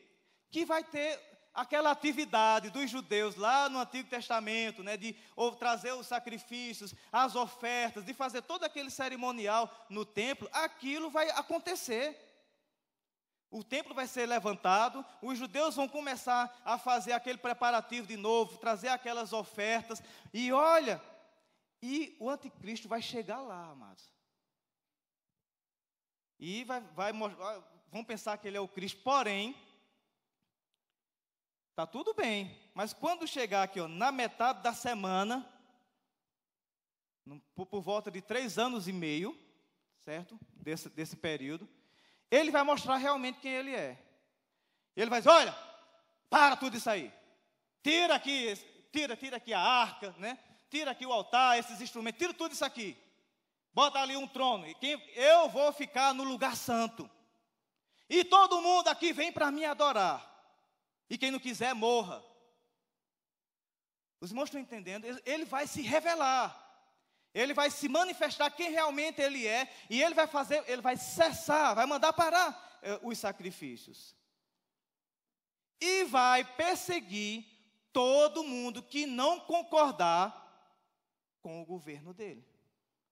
Que vai ter aquela atividade dos judeus lá no Antigo Testamento, né, de ou, trazer os sacrifícios, as ofertas, de fazer todo aquele cerimonial no templo, aquilo vai acontecer. O templo vai ser levantado, os judeus vão começar a fazer aquele preparativo de novo, trazer aquelas ofertas, e olha, e o anticristo vai chegar lá, amados. E vai, vai vão pensar que ele é o Cristo, porém, Tá tudo bem, mas quando chegar aqui, ó, na metade da semana, por, por, volta de três anos e meio, certo? Desse, desse período, ele vai mostrar realmente quem ele é. Ele vai dizer: olha, para tudo isso aí. Tira aqui, tira, tira aqui a arca, né? Tira aqui o altar, esses instrumentos, tira tudo isso aqui. Bota ali um trono. E quem, eu vou ficar no lugar santo. E todo mundo aqui vem para me adorar. E quem não quiser, morra. Os irmãos estão entendendo? Ele vai se revelar. Ele vai se manifestar quem realmente ele é. E ele vai fazer, ele vai cessar, vai mandar parar eh, os sacrifícios. E vai perseguir todo mundo que não concordar com o governo dele,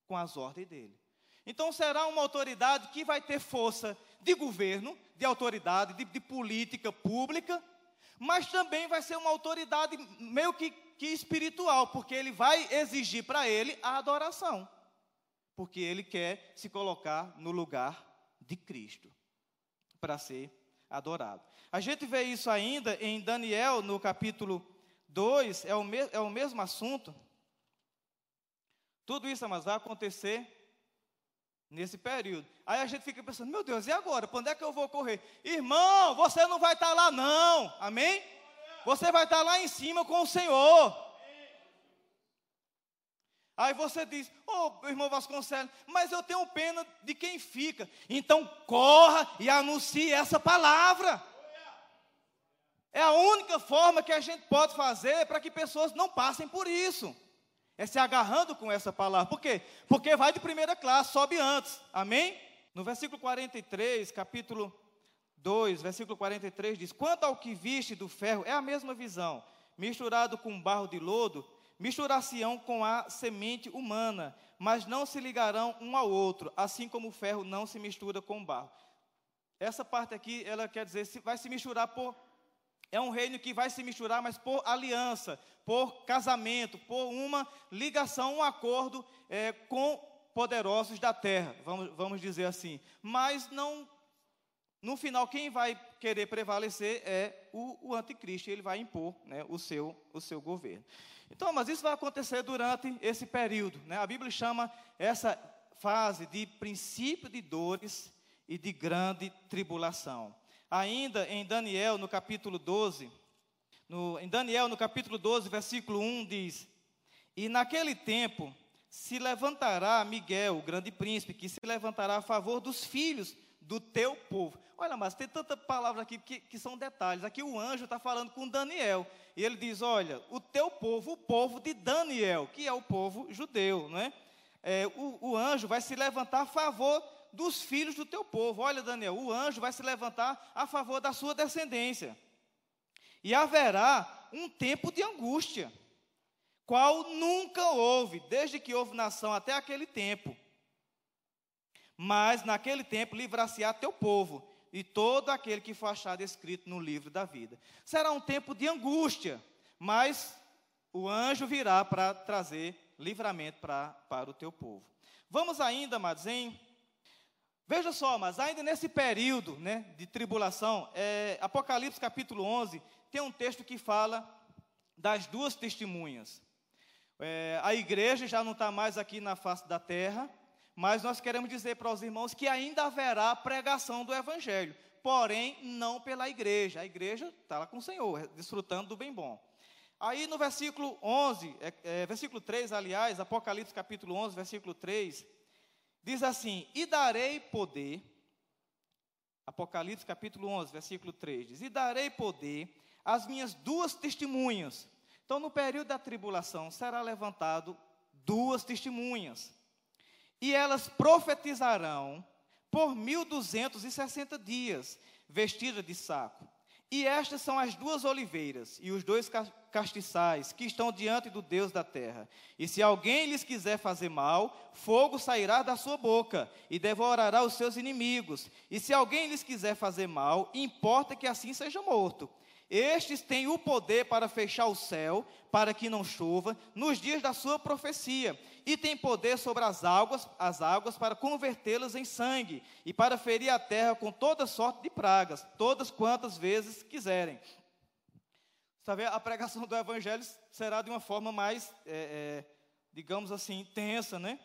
com as ordens dele. Então será uma autoridade que vai ter força de governo, de autoridade, de, de política pública, mas também vai ser uma autoridade meio que, que espiritual, porque ele vai exigir para ele a adoração, porque ele quer se colocar no lugar de Cristo para ser adorado. A gente vê isso ainda em Daniel, no capítulo 2, é o, me, é o mesmo assunto. Tudo isso, mas vai acontecer nesse período. Aí a gente fica pensando, meu Deus, e agora? Onde é que eu vou correr? Irmão, você não vai estar tá lá não, amém? Você vai estar tá lá em cima com o Senhor. Aí você diz, ô oh, irmão Vasconcelos, mas eu tenho pena de quem fica. Então corra e anuncie essa palavra. É a única forma que a gente pode fazer para que pessoas não passem por isso. É se agarrando com essa palavra. Por quê? Porque vai de primeira classe, sobe antes. Amém? No versículo 43, capítulo 2, versículo 43 diz: Quanto ao que viste do ferro, é a mesma visão. misturado com barro de lodo, misturar-se-ão com a semente humana, mas não se ligarão um ao outro, assim como o ferro não se mistura com o barro. Essa parte aqui, ela quer dizer, vai se misturar por. É um reino que vai se misturar, mas por aliança, por casamento, por uma ligação, um acordo é, com poderosos da terra, vamos, vamos dizer assim. Mas não no final, quem vai querer prevalecer é o, o anticristo, ele vai impor né, o, seu, o seu governo. Então, mas isso vai acontecer durante esse período. Né? A Bíblia chama essa fase de princípio de dores e de grande tribulação. Ainda em Daniel, no capítulo 12, no, em Daniel, no capítulo 12, versículo 1, diz: E naquele tempo se levantará Miguel, o grande príncipe, que se levantará a favor dos filhos do teu povo. Olha, mas tem tanta palavra aqui que, que são detalhes. Aqui o anjo está falando com Daniel. E ele diz: Olha, o teu povo, o povo de Daniel, que é o povo judeu, não é? é o, o anjo vai se levantar a favor dos filhos do teu povo. Olha, Daniel, o anjo vai se levantar a favor da sua descendência. E haverá um tempo de angústia, qual nunca houve, desde que houve nação até aquele tempo mas naquele tempo livrar-se-á teu povo e todo aquele que for achado escrito no livro da vida. Será um tempo de angústia, mas o anjo virá para trazer livramento pra, para o teu povo. Vamos ainda, amados, em. Veja só, mas ainda nesse período né, de tribulação, é, Apocalipse capítulo 11, tem um texto que fala das duas testemunhas. É, a igreja já não está mais aqui na face da terra, mas nós queremos dizer para os irmãos que ainda haverá pregação do Evangelho, porém não pela igreja. A igreja está lá com o Senhor, desfrutando do bem bom. Aí no versículo 11, é, é, versículo 3, aliás, Apocalipse capítulo 11, versículo 3, diz assim: E darei poder, Apocalipse capítulo 11, versículo 3, diz: E darei poder às minhas duas testemunhas. Então, no período da tribulação, será levantado duas testemunhas e elas profetizarão por 1260 dias, vestidas de saco. E estas são as duas oliveiras e os dois castiçais que estão diante do Deus da terra. E se alguém lhes quiser fazer mal, fogo sairá da sua boca e devorará os seus inimigos. E se alguém lhes quiser fazer mal, importa que assim seja morto. Estes têm o poder para fechar o céu, para que não chova, nos dias da sua profecia, e têm poder sobre as águas, as águas para convertê-las em sangue, e para ferir a terra com toda sorte de pragas, todas quantas vezes quiserem. Sabe, a pregação do evangelho será de uma forma mais, é, é, digamos assim, intensa, né?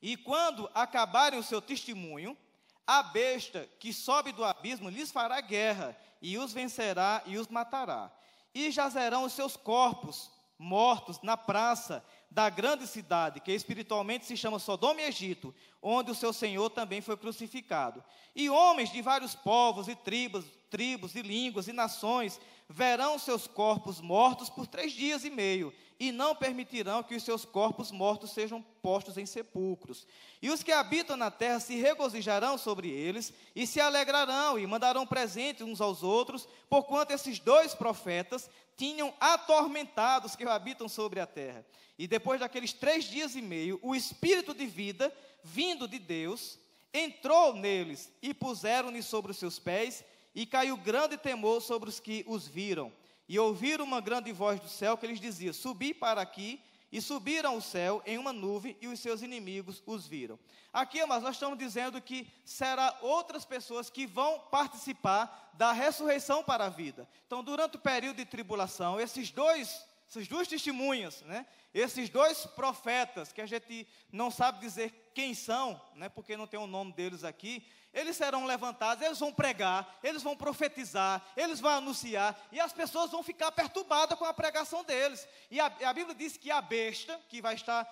E quando acabarem o seu testemunho, a besta que sobe do abismo lhes fará guerra, e os vencerá e os matará. E jazerão os seus corpos mortos na praça da grande cidade, que espiritualmente se chama Sodoma e Egito, onde o seu Senhor também foi crucificado. E homens de vários povos e tribos, tribos e línguas e nações verão seus corpos mortos por três dias e meio, e não permitirão que os seus corpos mortos sejam postos em sepulcros. E os que habitam na terra se regozijarão sobre eles, e se alegrarão, e mandarão presentes uns aos outros, porquanto esses dois profetas tinham atormentado os que habitam sobre a terra. E depois daqueles três dias e meio, o espírito de vida, vindo de Deus, entrou neles, e puseram-lhe sobre os seus pés, e caiu grande temor sobre os que os viram. E ouviram uma grande voz do céu que lhes dizia: Subi para aqui. E subiram ao céu em uma nuvem, e os seus inimigos os viram. Aqui, mas nós estamos dizendo que será outras pessoas que vão participar da ressurreição para a vida. Então, durante o período de tribulação, esses dois, essas duas testemunhas, né? Esses dois profetas, que a gente não sabe dizer quem são, né? Porque não tem o nome deles aqui, eles serão levantados, eles vão pregar, eles vão profetizar, eles vão anunciar, e as pessoas vão ficar perturbadas com a pregação deles. E a, a Bíblia diz que a besta, que vai estar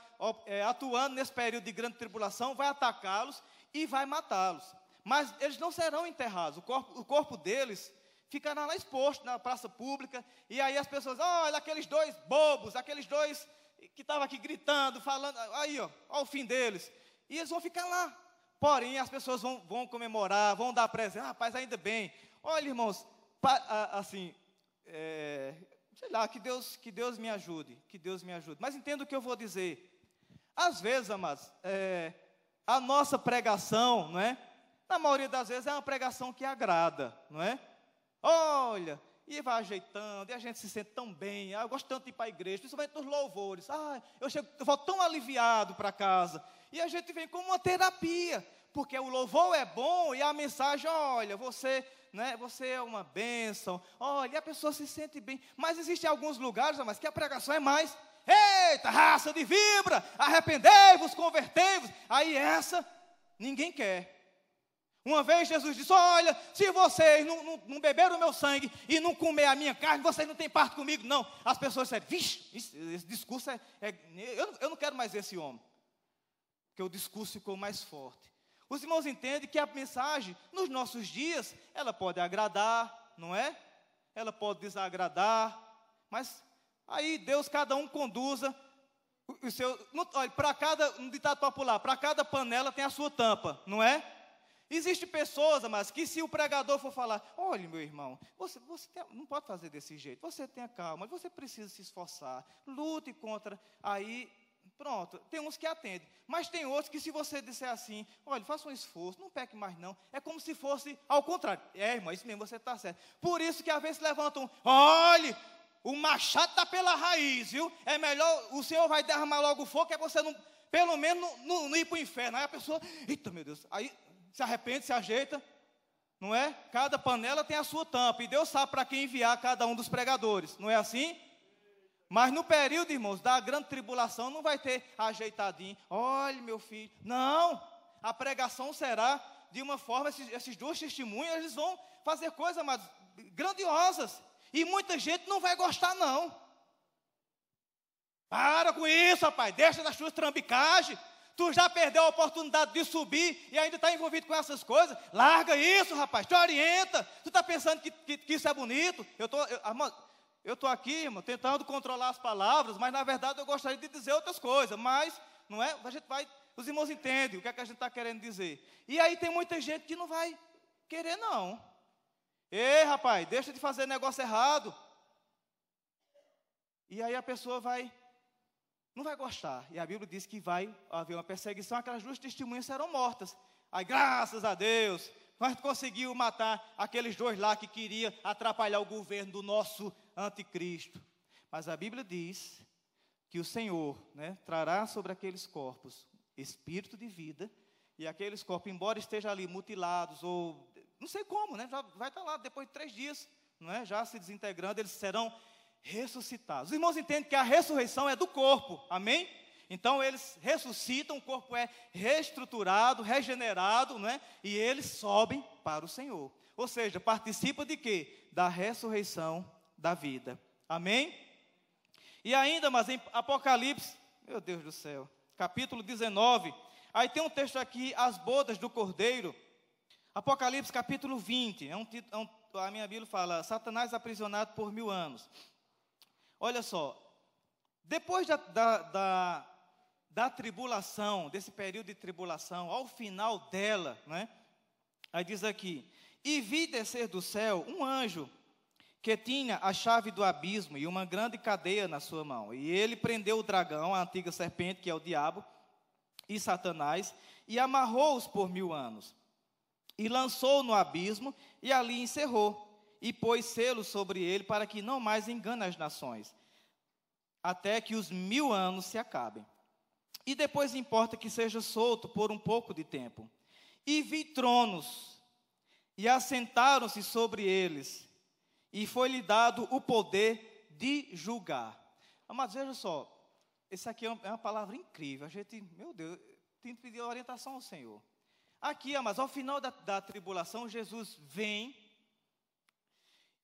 é, atuando nesse período de grande tribulação, vai atacá-los e vai matá-los. Mas eles não serão enterrados, o corpo, o corpo deles ficará lá exposto na praça pública, e aí as pessoas, olha aqueles dois bobos, aqueles dois que estavam aqui gritando, falando, aí ó, olha o fim deles. E eles vão ficar lá, Porém, as pessoas vão, vão comemorar, vão dar presente. Ah, rapaz, ainda bem. Olha, irmãos, pa, assim, é, sei lá, que Deus, que Deus me ajude, que Deus me ajude. Mas entenda o que eu vou dizer. Às vezes, amados, é, a nossa pregação, não é? Na maioria das vezes é uma pregação que agrada, não é? Olha, e vai ajeitando, e a gente se sente tão bem. Ah, eu gosto tanto de ir para a igreja, principalmente nos louvores. Ah, eu, chego, eu volto tão aliviado para casa. E a gente vem como uma terapia, porque o louvor é bom e a mensagem, olha, você, né, você é uma bênção. Olha, e a pessoa se sente bem. Mas existem alguns lugares, mas que a pregação é mais. Eita, raça de vibra, arrependei-vos, convertei-vos. Aí essa ninguém quer. Uma vez Jesus disse: Olha, se vocês não, não, não beberam o meu sangue e não comer a minha carne, vocês não têm parte comigo, não. As pessoas disseram: Vixe, esse, discurso é. é eu, eu não quero mais esse homem. Porque o discurso ficou mais forte. Os irmãos entendem que a mensagem, nos nossos dias, ela pode agradar, não é? Ela pode desagradar, mas aí Deus, cada um conduza o seu. Olha, para cada, um ditado popular, para cada panela tem a sua tampa, não é? Existem pessoas, mas que se o pregador for falar, olha, meu irmão, você, você tem, não pode fazer desse jeito, você tenha calma, você precisa se esforçar, lute contra, aí, pronto, tem uns que atendem, mas tem outros que se você disser assim, olha, faça um esforço, não peque mais não, é como se fosse ao contrário, é irmão, isso mesmo, você está certo, por isso que às vezes levantam, olhe, o machado está pela raiz, viu, é melhor, o Senhor vai derramar logo o fogo, é você não, pelo menos não, não, não ir para o inferno, aí a pessoa, eita meu Deus, aí se arrepende, se ajeita, não é? Cada panela tem a sua tampa, e Deus sabe para quem enviar cada um dos pregadores, não é assim? Mas no período, irmãos, da grande tribulação, não vai ter ajeitadinho, olhe meu filho, não, a pregação será de uma forma, esses, esses dois testemunhos, eles vão fazer coisas mas, grandiosas, e muita gente não vai gostar, não. Para com isso, rapaz, deixa das suas trambicagens. Tu já perdeu a oportunidade de subir e ainda está envolvido com essas coisas. Larga isso, rapaz, te orienta. Tu está pensando que, que, que, isso é bonito? Eu tô, eu estou aqui, irmão, tentando controlar as palavras, mas na verdade eu gostaria de dizer outras coisas. Mas, não é? A gente vai, os irmãos entendem o que, é que a gente está querendo dizer. E aí tem muita gente que não vai querer, não. Ei, rapaz, deixa de fazer negócio errado. E aí a pessoa vai não vai gostar. E a Bíblia diz que vai haver uma perseguição, aquelas duas testemunhas serão mortas. Aí, graças a Deus, nós conseguimos matar aqueles dois lá que queriam atrapalhar o governo do nosso anticristo. Mas a Bíblia diz que o Senhor né, trará sobre aqueles corpos espírito de vida, e aqueles corpos, embora estejam ali mutilados, ou não sei como, né, já vai estar lá depois de três dias, não é, já se desintegrando, eles serão ressuscitados. Os irmãos entendem que a ressurreição é do corpo, amém? Então eles ressuscitam, o corpo é reestruturado, regenerado, não é? E eles sobem para o Senhor. Ou seja, participa de quê? Da ressurreição da vida. Amém? E ainda, mas em Apocalipse, meu Deus do céu, capítulo 19, aí tem um texto aqui, as bodas do Cordeiro. Apocalipse capítulo 20, é um, é um, a minha Bíblia fala, Satanás aprisionado por mil anos. Olha só, depois da, da, da, da, tribulação, desse período de tribulação, ao final dela, né? Aí diz aqui: E vi descer do céu um anjo que tinha a chave do abismo e uma grande cadeia na sua mão. E ele prendeu o dragão, a antiga serpente, que é o diabo, e Satanás, e amarrou-os por mil anos. E lançou no abismo, e ali encerrou e pôs selo sobre ele para que não mais engane as nações, até que os mil anos se acabem. E depois importa que seja solto por um pouco de tempo. E vi tronos, e assentaram-se sobre eles, e foi-lhe dado o poder de julgar. Mas veja só, isso aqui é uma palavra incrível. A gente, meu Deus, tem que pedir orientação ao Senhor. Aqui, mas ao final da, da tribulação, Jesus vem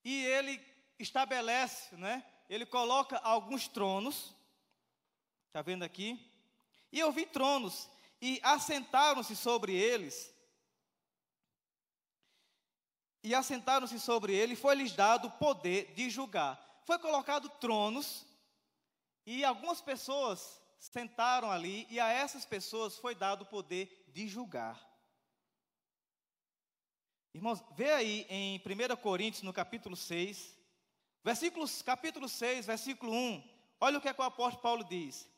e ele estabelece, né? Ele coloca alguns tronos, está vendo aqui? E eu vi tronos, e assentaram-se sobre eles, e assentaram-se sobre ele, foi-lhes dado o poder de julgar. Foi colocado tronos, e algumas pessoas sentaram ali, e a essas pessoas foi dado o poder de julgar. Irmãos, vê aí em 1 Coríntios, no capítulo 6, Versículos, capítulo 6, versículo 1. Olha o que, é que o apóstolo Paulo diz.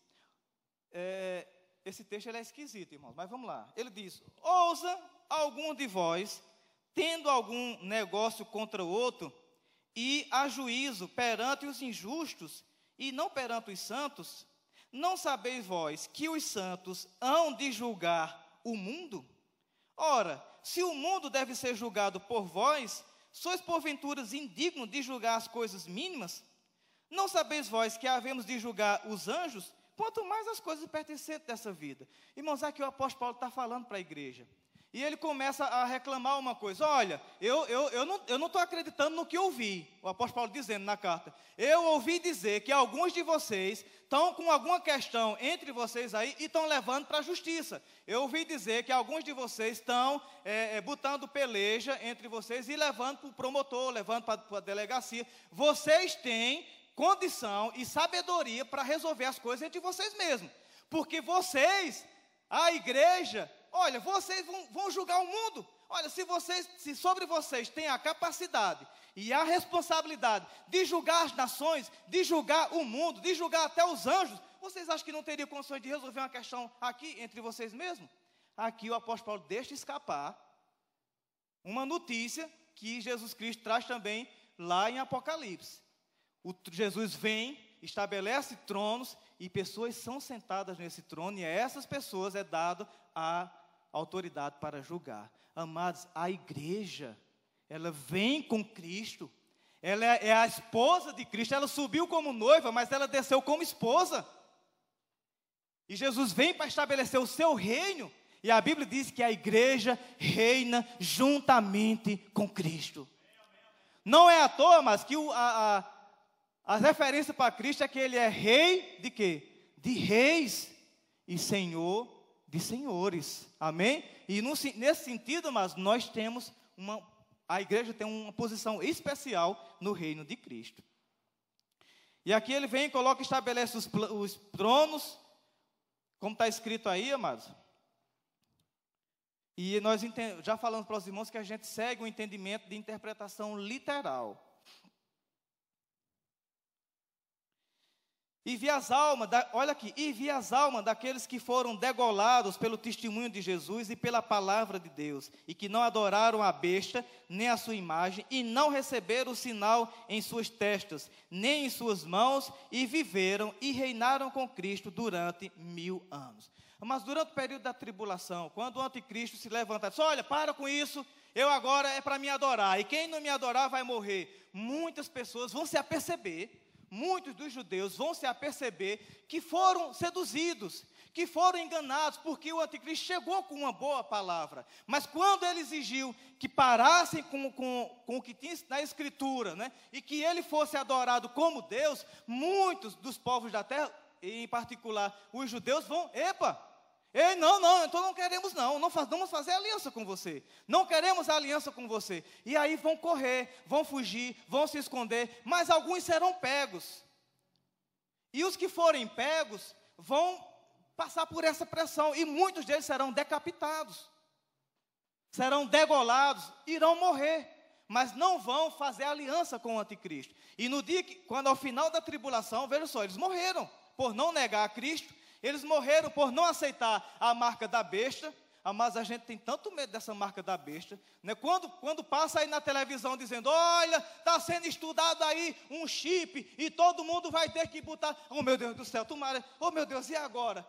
É, esse texto é esquisito, irmãos, mas vamos lá. Ele diz: Ousa algum de vós, tendo algum negócio contra o outro, e a juízo perante os injustos e não perante os santos, não sabeis vós que os santos hão de julgar o mundo? Ora, se o mundo deve ser julgado por vós, sois porventura indignos de julgar as coisas mínimas? Não sabeis vós que havemos de julgar os anjos, quanto mais as coisas pertencentes dessa vida? Irmãos, aqui o apóstolo Paulo está falando para a igreja. E ele começa a reclamar uma coisa: olha, eu, eu, eu não estou não acreditando no que ouvi. O apóstolo Paulo dizendo na carta: eu ouvi dizer que alguns de vocês estão com alguma questão entre vocês aí e estão levando para a justiça. Eu ouvi dizer que alguns de vocês estão é, é, botando peleja entre vocês e levando para o promotor, levando para a delegacia. Vocês têm condição e sabedoria para resolver as coisas entre vocês mesmos. Porque vocês, a igreja, olha, vocês vão, vão julgar o mundo. Olha, se vocês, se sobre vocês tem a capacidade e a responsabilidade de julgar as nações, de julgar o mundo, de julgar até os anjos, vocês acham que não teriam condições de resolver uma questão aqui entre vocês mesmos? Aqui o apóstolo Paulo deixa escapar uma notícia que Jesus Cristo traz também lá em Apocalipse. O, Jesus vem, estabelece tronos e pessoas são sentadas nesse trono, e a essas pessoas é dado a autoridade para julgar. Amados, a igreja, ela vem com Cristo, ela é, é a esposa de Cristo, ela subiu como noiva, mas ela desceu como esposa. E Jesus vem para estabelecer o seu reino, e a Bíblia diz que a igreja reina juntamente com Cristo. Não é à toa, mas que o, a, a, a referência para Cristo é que ele é rei de quê? De reis e senhor de senhores. Amém? E no, nesse sentido, mas nós temos uma a igreja tem uma posição especial no reino de Cristo. E aqui ele vem e coloca, estabelece os, os tronos, como está escrito aí, amados. E nós já falamos para os irmãos que a gente segue o entendimento de interpretação literal. E vi as almas, da, olha aqui, e vi as almas daqueles que foram degolados pelo testemunho de Jesus e pela palavra de Deus, e que não adoraram a besta, nem a sua imagem, e não receberam o sinal em suas testas, nem em suas mãos, e viveram e reinaram com Cristo durante mil anos. Mas durante o período da tribulação, quando o anticristo se levanta diz: Olha, para com isso, eu agora é para me adorar, e quem não me adorar vai morrer. Muitas pessoas vão se aperceber muitos dos judeus vão se aperceber que foram seduzidos, que foram enganados, porque o anticristo chegou com uma boa palavra. Mas quando ele exigiu que parassem com, com, com o que tinha na Escritura, né, e que ele fosse adorado como Deus, muitos dos povos da terra, em particular os judeus, vão, epa, Ei, não, não, então não queremos não, não vamos fazer aliança com você. Não queremos aliança com você. E aí vão correr, vão fugir, vão se esconder, mas alguns serão pegos. E os que forem pegos vão passar por essa pressão e muitos deles serão decapitados. Serão degolados, irão morrer, mas não vão fazer aliança com o anticristo. E no dia que, quando ao final da tribulação, veja só, eles morreram por não negar a Cristo eles morreram por não aceitar a marca da besta, ah, mas a gente tem tanto medo dessa marca da besta. Né? Quando, quando passa aí na televisão dizendo: Olha, está sendo estudado aí um chip e todo mundo vai ter que botar. Oh meu Deus do céu, tomara. Oh meu Deus, e agora?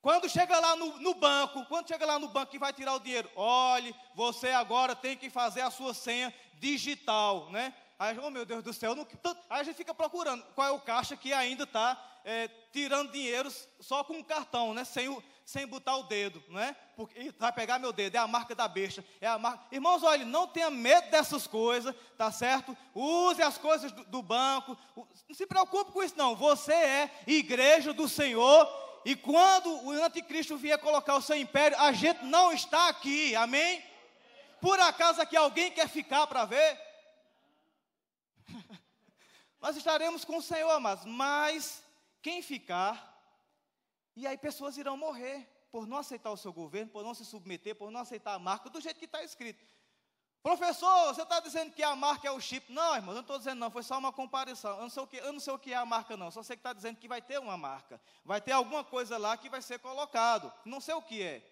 Quando chega lá no, no, banco, quando chega lá no banco e vai tirar o dinheiro, olhe, você agora tem que fazer a sua senha digital, né? Aí, oh meu Deus do céu, não, aí a gente fica procurando qual é o caixa que ainda está é, tirando dinheiro só com o cartão, né? Sem, o, sem botar o dedo, não é? Porque vai pegar meu dedo, é a marca da besta, é a marca. Irmãos, olha, não tenha medo dessas coisas, tá certo? Use as coisas do, do banco, não se preocupe com isso não. Você é igreja do Senhor e quando o anticristo vier colocar o seu império, a gente não está aqui, amém? Por acaso aqui alguém quer ficar para ver? Nós estaremos com o Senhor, amados, mas quem ficar, e aí pessoas irão morrer por não aceitar o seu governo, por não se submeter, por não aceitar a marca, do jeito que está escrito. Professor, você está dizendo que a marca é o chip? Não, irmão, eu não estou dizendo não, foi só uma comparação. Eu não, sei o que, eu não sei o que é a marca, não. Só sei que está dizendo que vai ter uma marca. Vai ter alguma coisa lá que vai ser colocado. Não sei o que é.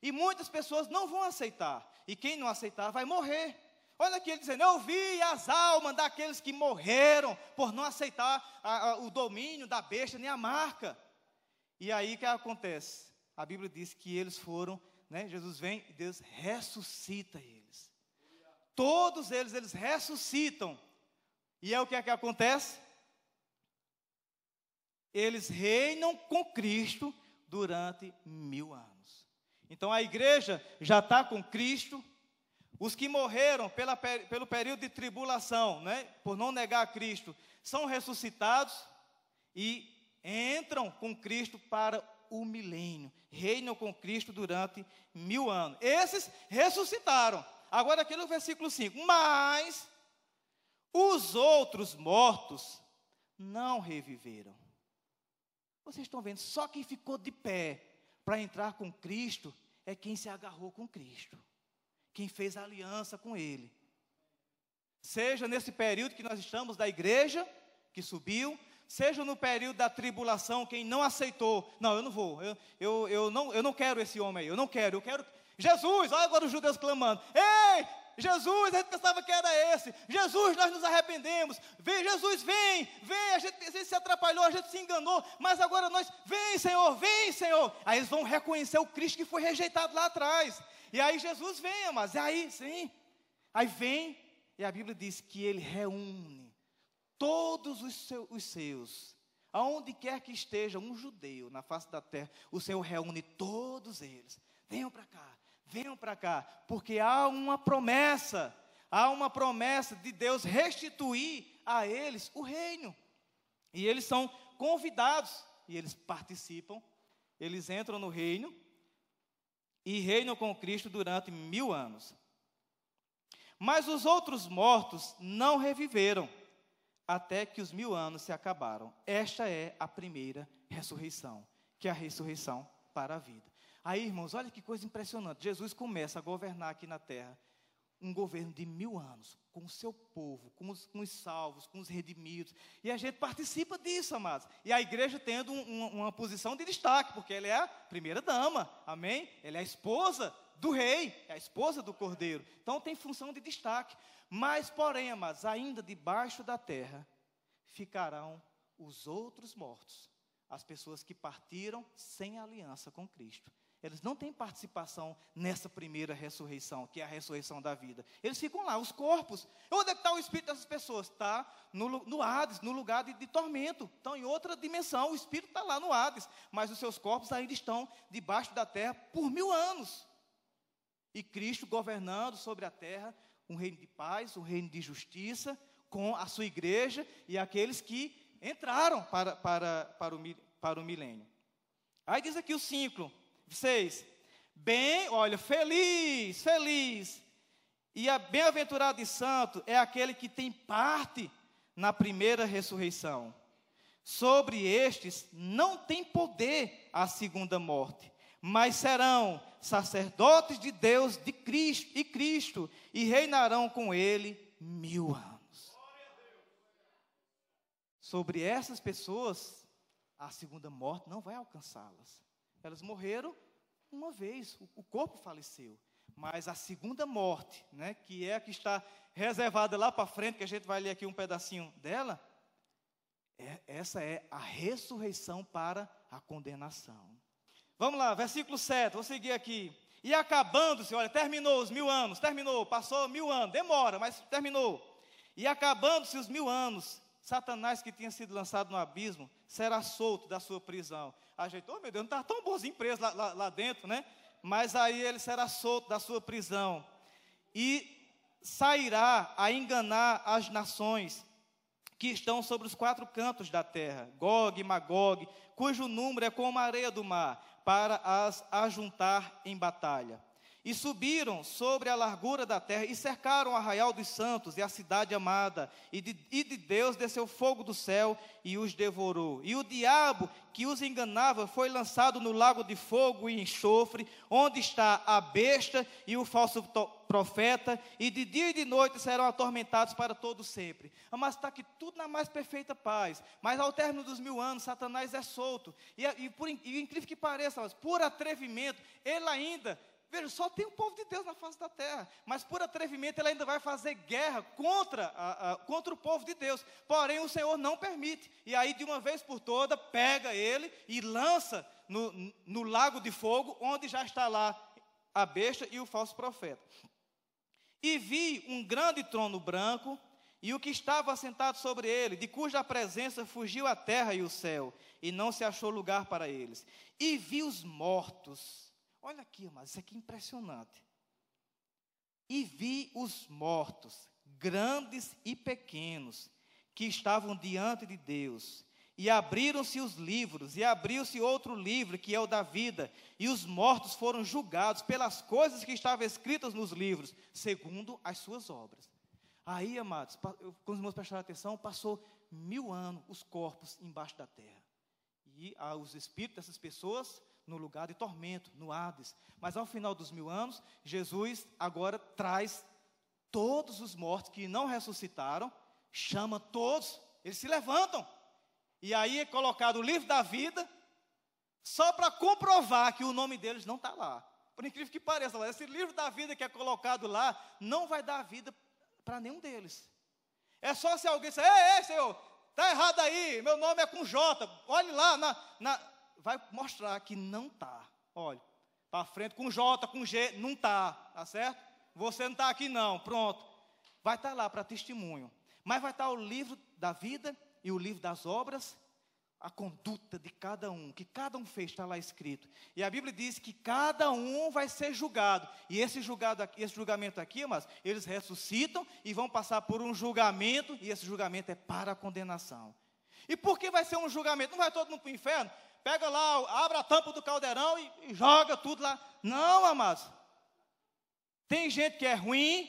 E muitas pessoas não vão aceitar. E quem não aceitar vai morrer. Olha aqui ele dizendo: Eu vi as almas daqueles que morreram por não aceitar a, a, o domínio da besta nem a marca. E aí o que acontece? A Bíblia diz que eles foram, né? Jesus vem e Deus ressuscita eles. Todos eles, eles ressuscitam. E é o que é que acontece? Eles reinam com Cristo durante mil anos. Então a igreja já está com Cristo. Os que morreram pela, pelo período de tribulação, né, por não negar a Cristo, são ressuscitados e entram com Cristo para o milênio. Reinam com Cristo durante mil anos. Esses ressuscitaram. Agora aqui no versículo 5: Mas os outros mortos não reviveram. Vocês estão vendo, só quem ficou de pé para entrar com Cristo é quem se agarrou com Cristo, quem fez aliança com Ele. Seja nesse período que nós estamos da igreja, que subiu, seja no período da tribulação, quem não aceitou, não, eu não vou, eu, eu, eu, não, eu não quero esse homem aí, eu não quero, eu quero, Jesus, olha agora os judeus clamando: Ei, Jesus, a gente pensava que era esse. Jesus, nós nos arrependemos. Vem, Jesus, vem, vem. A gente, a gente, se atrapalhou, a gente se enganou. Mas agora nós, vem, Senhor, vem, Senhor. Aí eles vão reconhecer o Cristo que foi rejeitado lá atrás. E aí Jesus vem, mas aí sim. Aí vem, e a Bíblia diz que ele reúne todos os, os seus. Aonde quer que esteja um judeu na face da terra, o Senhor reúne todos eles. Venham para cá venham para cá, porque há uma promessa, há uma promessa de Deus restituir a eles o reino. E eles são convidados, e eles participam, eles entram no reino e reinam com Cristo durante mil anos. Mas os outros mortos não reviveram, até que os mil anos se acabaram. Esta é a primeira ressurreição, que é a ressurreição para a vida. Aí, irmãos, olha que coisa impressionante. Jesus começa a governar aqui na terra um governo de mil anos, com o seu povo, com os, com os salvos, com os redimidos. E a gente participa disso, amados. E a igreja tendo um, um, uma posição de destaque, porque ela é a primeira dama, amém? Ela é a esposa do rei, é a esposa do cordeiro. Então tem função de destaque. Mas, porém, amados, ainda debaixo da terra ficarão os outros mortos, as pessoas que partiram sem aliança com Cristo. Eles não têm participação nessa primeira ressurreição, que é a ressurreição da vida. Eles ficam lá, os corpos. Onde é está o espírito dessas pessoas? Está no, no Hades, no lugar de, de tormento. Estão em outra dimensão. O espírito está lá no Hades. Mas os seus corpos ainda estão debaixo da terra por mil anos. E Cristo governando sobre a terra um reino de paz, um reino de justiça, com a sua igreja e aqueles que entraram para, para, para, o, para o milênio. Aí diz aqui o ciclo. Seis. Bem, olha, feliz, feliz. E a bem-aventurado e santo é aquele que tem parte na primeira ressurreição. Sobre estes não tem poder a segunda morte, mas serão sacerdotes de Deus de Cristo e Cristo e reinarão com ele mil anos. Sobre essas pessoas, a segunda morte não vai alcançá-las. Elas morreram uma vez, o corpo faleceu. Mas a segunda morte, né, que é a que está reservada lá para frente, que a gente vai ler aqui um pedacinho dela, é, essa é a ressurreição para a condenação. Vamos lá, versículo 7, vou seguir aqui. E acabando-se, olha, terminou os mil anos, terminou, passou mil anos, demora, mas terminou. E acabando-se os mil anos, Satanás que tinha sido lançado no abismo será solto da sua prisão. A gente, oh meu Deus, não está tão bonzinho preso lá, lá, lá dentro, né? Mas aí ele será solto da sua prisão e sairá a enganar as nações que estão sobre os quatro cantos da terra, Gog e Magog, cujo número é como a areia do mar, para as ajuntar em batalha. E subiram sobre a largura da terra e cercaram o arraial dos santos e a cidade amada. E de, e de, Deus desceu fogo do céu e os devorou. E o diabo que os enganava foi lançado no lago de fogo e enxofre, onde está a besta e o falso profeta. E de dia e de noite serão atormentados para todo sempre. Mas está aqui tudo na mais perfeita paz. Mas ao término dos mil anos, Satanás é solto. E, e por e incrível que pareça, mas por atrevimento, ele ainda Veja, só tem o povo de Deus na face da terra. Mas por atrevimento ele ainda vai fazer guerra contra, a, a, contra o povo de Deus. Porém, o Senhor não permite. E aí, de uma vez por toda, pega ele e lança no, no lago de fogo, onde já está lá a besta e o falso profeta. E vi um grande trono branco, e o que estava assentado sobre ele, de cuja presença fugiu a terra e o céu, e não se achou lugar para eles. E vi os mortos Olha aqui, mas isso aqui é impressionante. E vi os mortos, grandes e pequenos, que estavam diante de Deus. E abriram-se os livros, e abriu-se outro livro, que é o da vida, e os mortos foram julgados pelas coisas que estavam escritas nos livros, segundo as suas obras. Aí, amados, quando os irmãos prestaram atenção, passou mil anos os corpos embaixo da terra. E ah, os espíritos dessas pessoas no lugar de tormento, no Hades. Mas ao final dos mil anos, Jesus agora traz todos os mortos que não ressuscitaram, chama todos, eles se levantam. E aí é colocado o livro da vida, só para comprovar que o nome deles não está lá. Por incrível que pareça, esse livro da vida que é colocado lá, não vai dar vida para nenhum deles. É só se alguém disser, ei, ei, Senhor, está errado aí, meu nome é com J, olhe lá na, na vai mostrar que não está. Olha, para frente com J, com G, não está, tá certo? Você não está aqui não, pronto. Vai estar tá lá para testemunho. Mas vai estar tá o livro da vida e o livro das obras, a conduta de cada um, que cada um fez, está lá escrito. E a Bíblia diz que cada um vai ser julgado. E esse, julgado aqui, esse julgamento aqui, mas eles ressuscitam e vão passar por um julgamento, e esse julgamento é para a condenação. E por que vai ser um julgamento? Não vai todo mundo para o inferno? Pega lá, abre a tampa do caldeirão e, e joga tudo lá. Não, amados. Tem gente que é ruim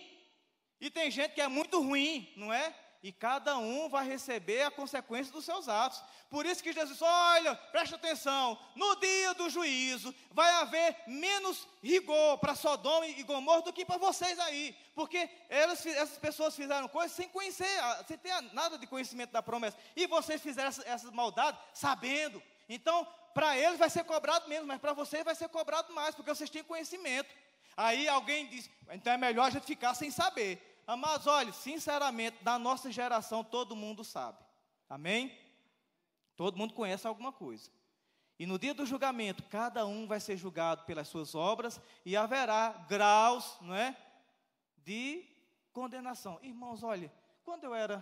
e tem gente que é muito ruim, não é? E cada um vai receber a consequência dos seus atos. Por isso que Jesus, olha, preste atenção, no dia do juízo vai haver menos rigor para Sodoma e Gomorra do que para vocês aí. Porque elas, essas pessoas fizeram coisas sem conhecer, sem ter nada de conhecimento da promessa. E vocês fizeram essas, essas maldades sabendo. Então, para eles vai ser cobrado menos, mas para vocês vai ser cobrado mais, porque vocês têm conhecimento. Aí alguém diz, então é melhor a gente ficar sem saber. Mas olha, sinceramente, da nossa geração todo mundo sabe. Amém? Todo mundo conhece alguma coisa. E no dia do julgamento, cada um vai ser julgado pelas suas obras e haverá graus, não é? De condenação. Irmãos, olha, quando eu era.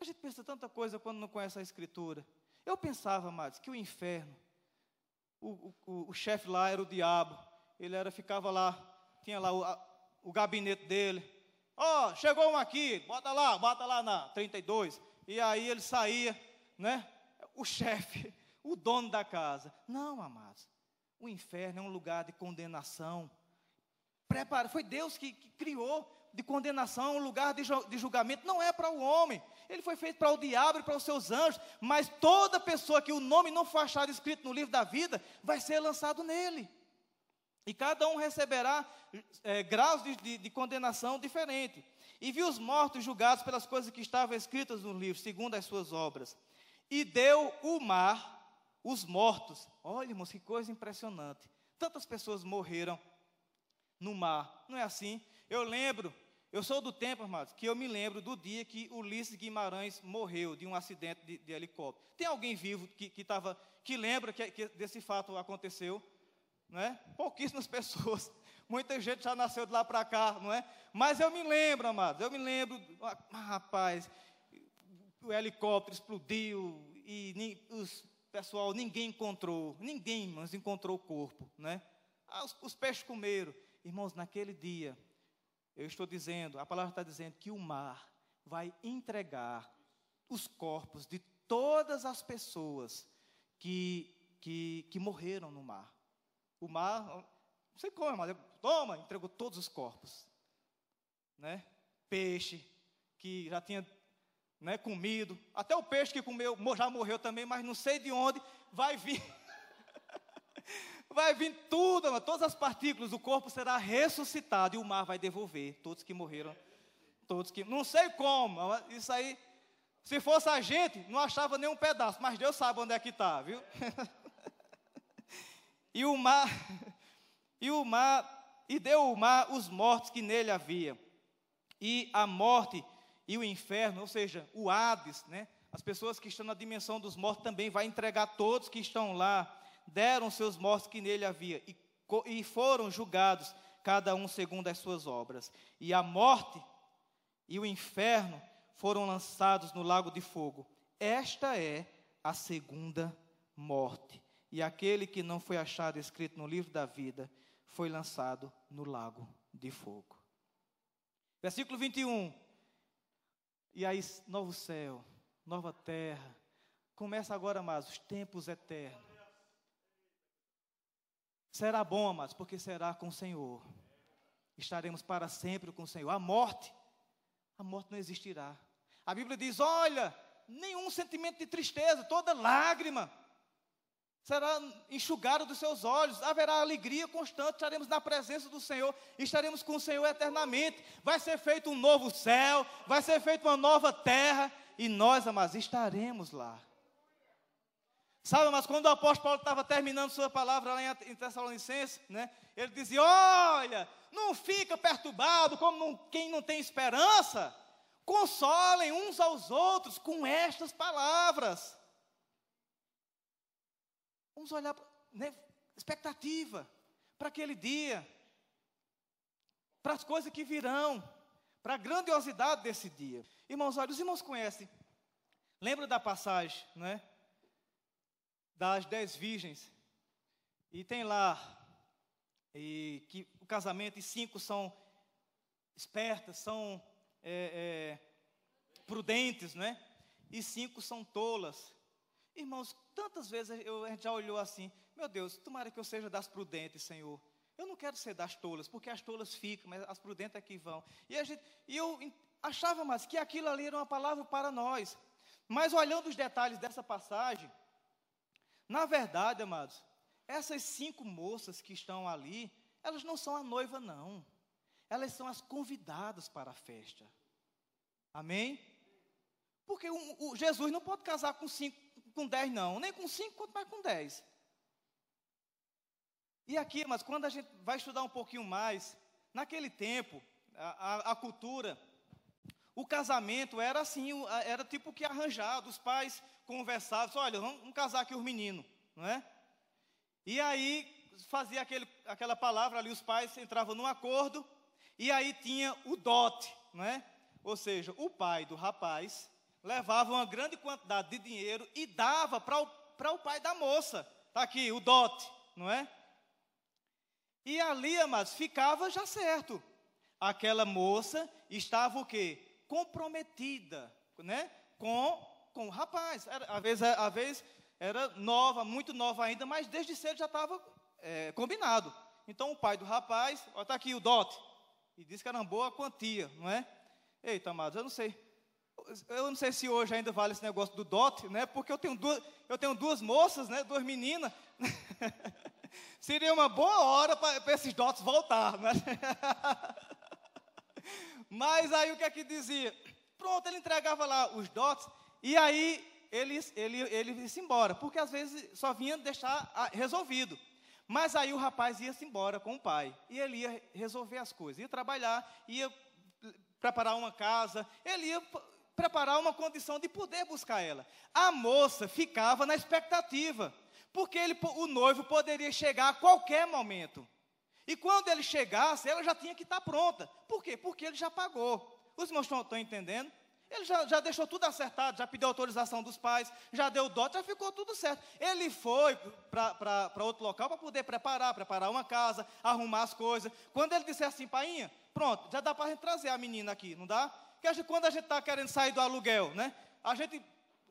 A gente pensa tanta coisa quando não conhece a Escritura. Eu pensava, amados, que o inferno, o, o, o chefe lá era o diabo. Ele era, ficava lá, tinha lá o, a, o gabinete dele. Ó, oh, chegou um aqui, bota lá, bota lá na 32. E aí ele saía, né? O chefe, o dono da casa. Não, amados. O inferno é um lugar de condenação. Prepara, foi Deus que, que criou de condenação, um lugar de, de julgamento. Não é para o homem, ele foi feito para o diabo e para os seus anjos, mas toda pessoa que o nome não for achado escrito no livro da vida, vai ser lançado nele. E cada um receberá é, graus de, de, de condenação diferente. E viu os mortos julgados pelas coisas que estavam escritas no livro, segundo as suas obras. E deu o mar os mortos. Olha, irmãos, que coisa impressionante. Tantas pessoas morreram no mar, não é assim? Eu lembro eu sou do tempo, amados, que eu me lembro do dia que Ulisses Guimarães morreu de um acidente de, de helicóptero. Tem alguém vivo que, que, tava, que lembra que, que desse fato aconteceu? Não é? Pouquíssimas pessoas. Muita gente já nasceu de lá para cá, não é? Mas eu me lembro, amados, eu me lembro, ah, rapaz, o helicóptero explodiu e os pessoal, ninguém encontrou, ninguém, mas encontrou o corpo, né? Ah, os, os peixes comeram. Irmãos, naquele dia, eu estou dizendo, a palavra está dizendo que o mar vai entregar os corpos de todas as pessoas que, que, que morreram no mar. O mar, Não sei como, mas toma, entregou todos os corpos. Né? Peixe, que já tinha né, comido. Até o peixe que comeu já morreu também, mas não sei de onde vai vir. Vai vir tudo, todas as partículas do corpo será ressuscitado e o mar vai devolver todos que morreram. Todos que. Não sei como, isso aí. Se fosse a gente, não achava nenhum pedaço, mas Deus sabe onde é que está, viu? e o mar, e o mar, e deu o mar os mortos que nele havia. E a morte e o inferno, ou seja, o Hades, né? As pessoas que estão na dimensão dos mortos também vai entregar todos que estão lá, deram seus mortos que nele havia e, e foram julgados cada um segundo as suas obras. E a morte e o inferno foram lançados no lago de fogo. Esta é a segunda morte. E aquele que não foi achado escrito no livro da vida foi lançado no lago de fogo. Versículo 21. E aí, novo céu, nova terra. Começa agora, amados, os tempos eternos. Será bom, amados, porque será com o Senhor. Estaremos para sempre com o Senhor. A morte, a morte não existirá. A Bíblia diz: olha, nenhum sentimento de tristeza, toda lágrima será enxugado dos seus olhos, haverá alegria constante, estaremos na presença do Senhor, estaremos com o Senhor eternamente. Vai ser feito um novo céu, vai ser feita uma nova terra, e nós, amados, estaremos lá. Sabe, mas quando o apóstolo Paulo estava terminando sua palavra lá em Tessalonicenses, né, ele dizia: Olha, não fica perturbado como não, quem não tem esperança, consolem uns aos outros com estas palavras. Vamos olhar, né, expectativa para aquele dia, para as coisas que virão, para a grandiosidade desse dia. Irmãos, olha, os irmãos conhecem, lembra da passagem, né? Das dez virgens, e tem lá, e que o casamento, e cinco são espertas, são é, é, prudentes, né? E cinco são tolas. Irmãos, tantas vezes eu, a gente já olhou assim, meu Deus, tomara que eu seja das prudentes, Senhor. Eu não quero ser das tolas, porque as tolas ficam, mas as prudentes é que vão. E, a gente, e eu achava mais que aquilo ali era uma palavra para nós. Mas olhando os detalhes dessa passagem, na verdade, amados, essas cinco moças que estão ali, elas não são a noiva, não. Elas são as convidadas para a festa. Amém? Porque o, o Jesus não pode casar com cinco com 10 não, nem com 5, quanto mais com 10. E aqui, mas quando a gente vai estudar um pouquinho mais, naquele tempo, a, a, a cultura, o casamento era assim, era tipo que arranjado, os pais conversavam, olha, vamos, casar aqui os meninos, não é? E aí fazia aquele, aquela palavra ali, os pais entravam num acordo, e aí tinha o dote, não é? Ou seja, o pai do rapaz levava uma grande quantidade de dinheiro e dava para o, o pai da moça. Está aqui, o dote, não é? E ali, amados, ficava já certo. Aquela moça estava o quê? Comprometida, né? Com, com o rapaz. Era, às, vezes, às vezes era nova, muito nova ainda, mas desde cedo já estava é, combinado. Então o pai do rapaz, está aqui o dote, e disse que era uma boa quantia, não é? Eita, amados, eu não sei eu não sei se hoje ainda vale esse negócio do dote, né? Porque eu tenho duas, eu tenho duas moças, né? Duas meninas. Seria uma boa hora para esses dotes voltar, né? Mas aí o que é que dizia? Pronto, ele entregava lá os dotes e aí ele, ele, ele ia-se embora, porque às vezes só vinha deixar resolvido. Mas aí o rapaz ia-se embora com o pai e ele ia resolver as coisas, ia trabalhar, ia preparar uma casa, ele ia preparar uma condição de poder buscar ela. A moça ficava na expectativa, porque ele, o noivo poderia chegar a qualquer momento. E quando ele chegasse, ela já tinha que estar pronta. Por quê? Porque ele já pagou. Os irmãos estão, estão entendendo? Ele já, já, deixou tudo acertado, já pediu autorização dos pais, já deu dote, já ficou tudo certo. Ele foi para outro local para poder preparar, preparar uma casa, arrumar as coisas. Quando ele disse assim, painha, pronto, já dá para a gente trazer a menina aqui, não dá? que a gente, quando a gente está querendo sair do aluguel, né? A gente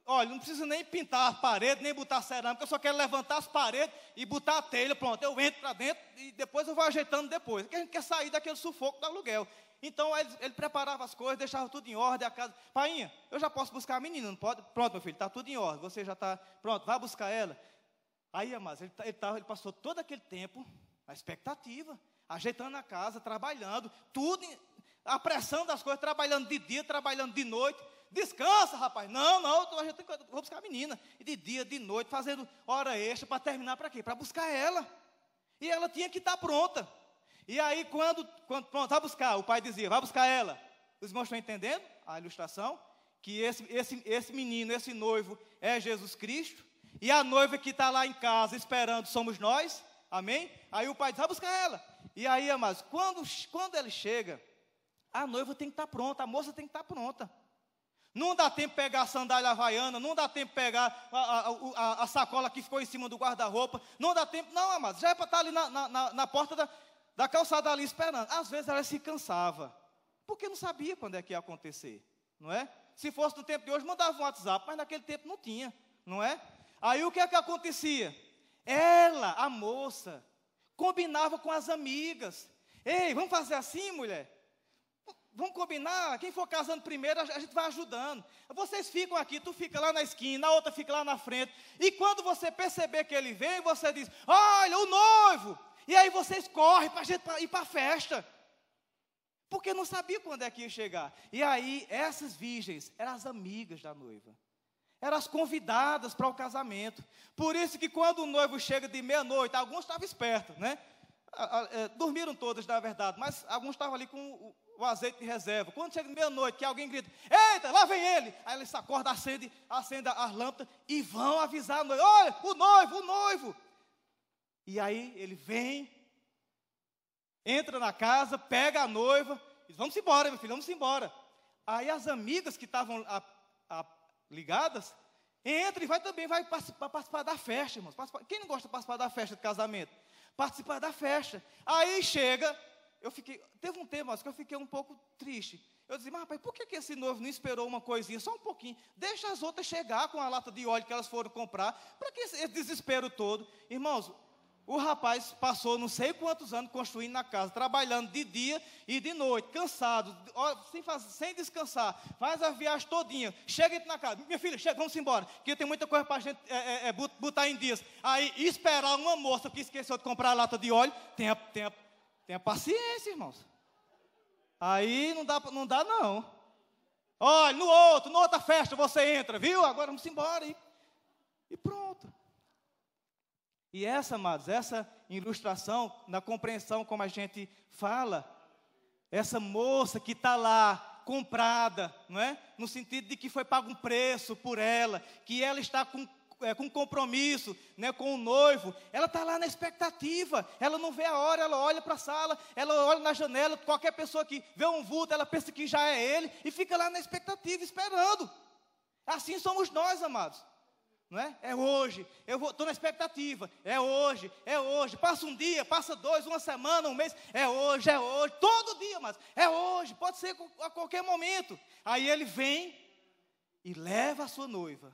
olha, não precisa nem pintar as paredes, nem botar cerâmica, eu só quero levantar as paredes e botar a telha, pronto, eu entro para dentro e depois eu vou ajeitando depois. Porque a gente quer sair daquele sufoco do aluguel. Então ele, ele, preparava as coisas, deixava tudo em ordem, a casa. Painha, eu já posso buscar a menina, não pode? Pronto, meu filho, está tudo em ordem, você já está pronto, vai buscar ela. Aí, amados, ele, ele, ele passou todo aquele tempo na expectativa, ajeitando a casa, trabalhando, tudo, a pressão das coisas, trabalhando de dia, trabalhando de noite. Descansa, rapaz. Não, não, a gente vou buscar a menina. E de dia, de noite, fazendo hora extra para terminar para quê? Para buscar ela. E ela tinha que estar tá pronta. E aí, quando, quando pronto, vai buscar, o pai dizia, vai buscar ela. Os irmãos estão entendendo a ilustração? Que esse, esse, esse menino, esse noivo é Jesus Cristo. E a noiva que está lá em casa esperando somos nós. Amém? Aí o pai diz, vai buscar ela. E aí, amados, quando, quando ele chega, a noiva tem que estar tá pronta, a moça tem que estar tá pronta. Não dá tempo de pegar a sandália havaiana, não dá tempo de pegar a, a, a, a sacola que ficou em cima do guarda-roupa, não dá tempo, não, amados, já é para estar ali na, na, na porta da, da calçada ali esperando. Às vezes ela se cansava, porque não sabia quando é que ia acontecer, não é? Se fosse no tempo de hoje, mandava um WhatsApp, mas naquele tempo não tinha, não é? Aí o que é que acontecia? Ela, a moça, combinava com as amigas. Ei, vamos fazer assim, mulher? Vamos combinar, quem for casando primeiro, a gente vai ajudando. Vocês ficam aqui, tu fica lá na esquina, a outra fica lá na frente. E quando você perceber que ele vem, você diz: Olha, o noivo! E aí vocês correm para ir para a festa. Porque não sabia quando é que ia chegar. E aí, essas virgens eram as amigas da noiva. Eram as convidadas para o casamento. Por isso que quando o noivo chega de meia-noite, alguns estavam espertos, né? É, dormiram todas, na verdade, mas alguns estavam ali com o azeite de reserva. Quando chega meia-noite, que alguém grita, eita, lá vem ele. Aí eles acordam, acende, acende as lâmpadas e vão avisar a noiva, olha, o noivo, o noivo. E aí ele vem, entra na casa, pega a noiva, e diz, vamos embora, meu filho, vamos embora. Aí as amigas que estavam ligadas, entra e vai também, vai participar, participar da festa, irmãos. Quem não gosta de participar da festa de casamento? Participar da festa. Aí chega eu fiquei, teve um tempo mas, que eu fiquei um pouco triste. Eu disse, mas rapaz, por que, que esse noivo não esperou uma coisinha, só um pouquinho? Deixa as outras chegar com a lata de óleo que elas foram comprar. Para que esse desespero todo? Irmãos, o rapaz passou não sei quantos anos construindo na casa, trabalhando de dia e de noite, cansado, sem, fazer, sem descansar, faz a viagem todinha, chega na casa, minha filha, chega, vamos embora, que tem muita coisa para a gente é, é, é, botar em dias. Aí, esperar uma moça que esqueceu de comprar a lata de óleo, tenha, tenha Tenha paciência, irmãos. Aí não dá, não dá não. Olha, no outro, na outra festa você entra, viu? Agora vamos embora. E, e pronto. E essa, amados, essa ilustração, na compreensão como a gente fala, essa moça que está lá, comprada, não é? No sentido de que foi pago um preço por ela, que ela está com é, com compromisso, né, com o noivo, ela está lá na expectativa, ela não vê a hora, ela olha para a sala, ela olha na janela, qualquer pessoa que vê um vulto, ela pensa que já é ele, e fica lá na expectativa, esperando. Assim somos nós, amados. Não é? é hoje, eu estou na expectativa, é hoje, é hoje, passa um dia, passa dois, uma semana, um mês, é hoje, é hoje, todo dia, mas é hoje, pode ser a qualquer momento. Aí ele vem e leva a sua noiva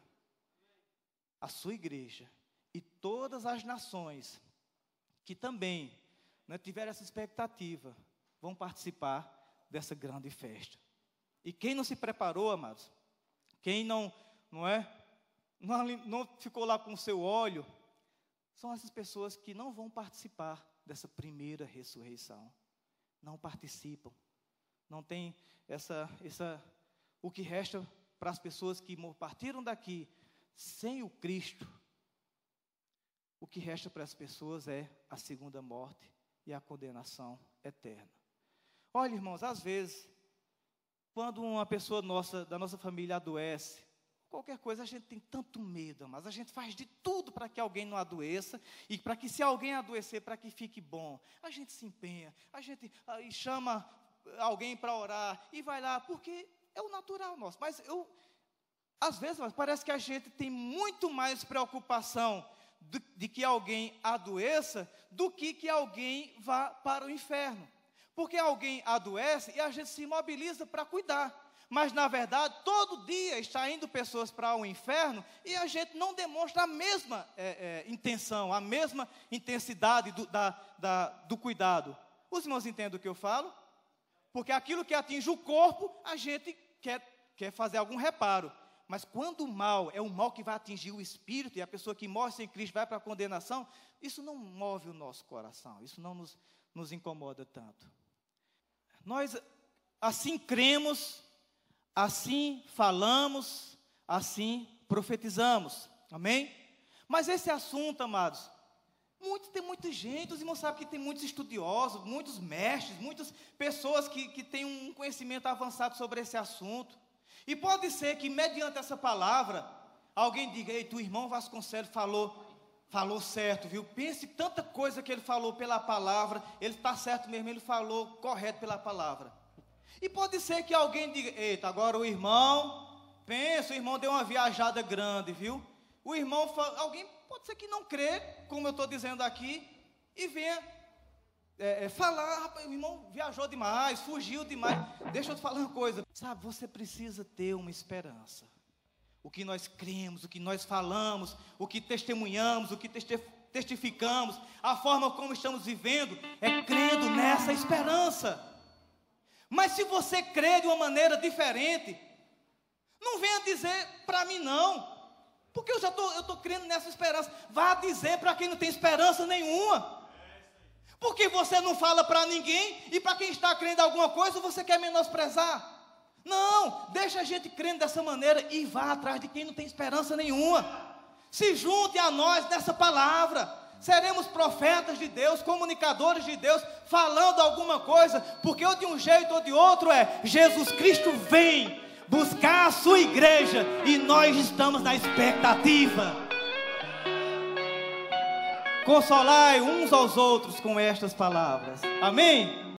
a sua igreja e todas as nações que também né, tiveram essa expectativa vão participar dessa grande festa. E quem não se preparou, amados, quem não, não é, não, ficou lá com o seu óleo, são essas pessoas que não vão participar dessa primeira ressurreição. Não participam. Não tem essa, essa o que resta para as pessoas que partiram daqui sem o Cristo, o que resta para as pessoas é a segunda morte e a condenação eterna. Olha, irmãos, às vezes, quando uma pessoa nossa, da nossa família adoece, qualquer coisa, a gente tem tanto medo, mas a gente faz de tudo para que alguém não adoeça e para que, se alguém adoecer, para que fique bom. A gente se empenha, a gente aí chama alguém para orar e vai lá, porque é o natural nosso. Mas eu, às vezes, parece que a gente tem muito mais preocupação de, de que alguém adoeça do que que alguém vá para o inferno. Porque alguém adoece e a gente se mobiliza para cuidar. Mas na verdade todo dia está indo pessoas para o inferno e a gente não demonstra a mesma é, é, intenção, a mesma intensidade do, da, da, do cuidado. Os irmãos entendem o que eu falo? Porque aquilo que atinge o corpo, a gente quer, quer fazer algum reparo. Mas quando o mal é o mal que vai atingir o espírito e a pessoa que morre sem Cristo vai para a condenação, isso não move o nosso coração, isso não nos, nos incomoda tanto. Nós assim cremos, assim falamos, assim profetizamos. Amém? Mas esse assunto, amados, muito, tem muita gente, os irmãos sabem que tem muitos estudiosos, muitos mestres, muitas pessoas que, que têm um conhecimento avançado sobre esse assunto. E pode ser que, mediante essa palavra, alguém diga: Ei, tu irmão Vasconcelos falou, falou certo, viu? Pense tanta coisa que ele falou pela palavra, ele está certo mesmo, ele falou correto pela palavra. E pode ser que alguém diga: Eita, agora o irmão, pensa, o irmão deu uma viajada grande, viu? O irmão, alguém pode ser que não crê, como eu estou dizendo aqui, e venha é, é, falar, rapaz, o irmão viajou demais, fugiu demais. Deixa eu te falar uma coisa. Sabe, você precisa ter uma esperança. O que nós cremos, o que nós falamos, o que testemunhamos, o que testificamos, a forma como estamos vivendo, é crendo nessa esperança. Mas se você crê de uma maneira diferente, não venha dizer para mim não. Porque eu já estou crendo nessa esperança. Vá dizer para quem não tem esperança nenhuma. Porque você não fala para ninguém e para quem está crendo alguma coisa você quer menosprezar. Não, deixa a gente crendo dessa maneira e vá atrás de quem não tem esperança nenhuma. Se junte a nós nessa palavra. Seremos profetas de Deus, comunicadores de Deus, falando alguma coisa, porque ou de um jeito ou de outro é Jesus Cristo vem buscar a sua igreja e nós estamos na expectativa. Consolai uns aos outros com estas palavras. Amém?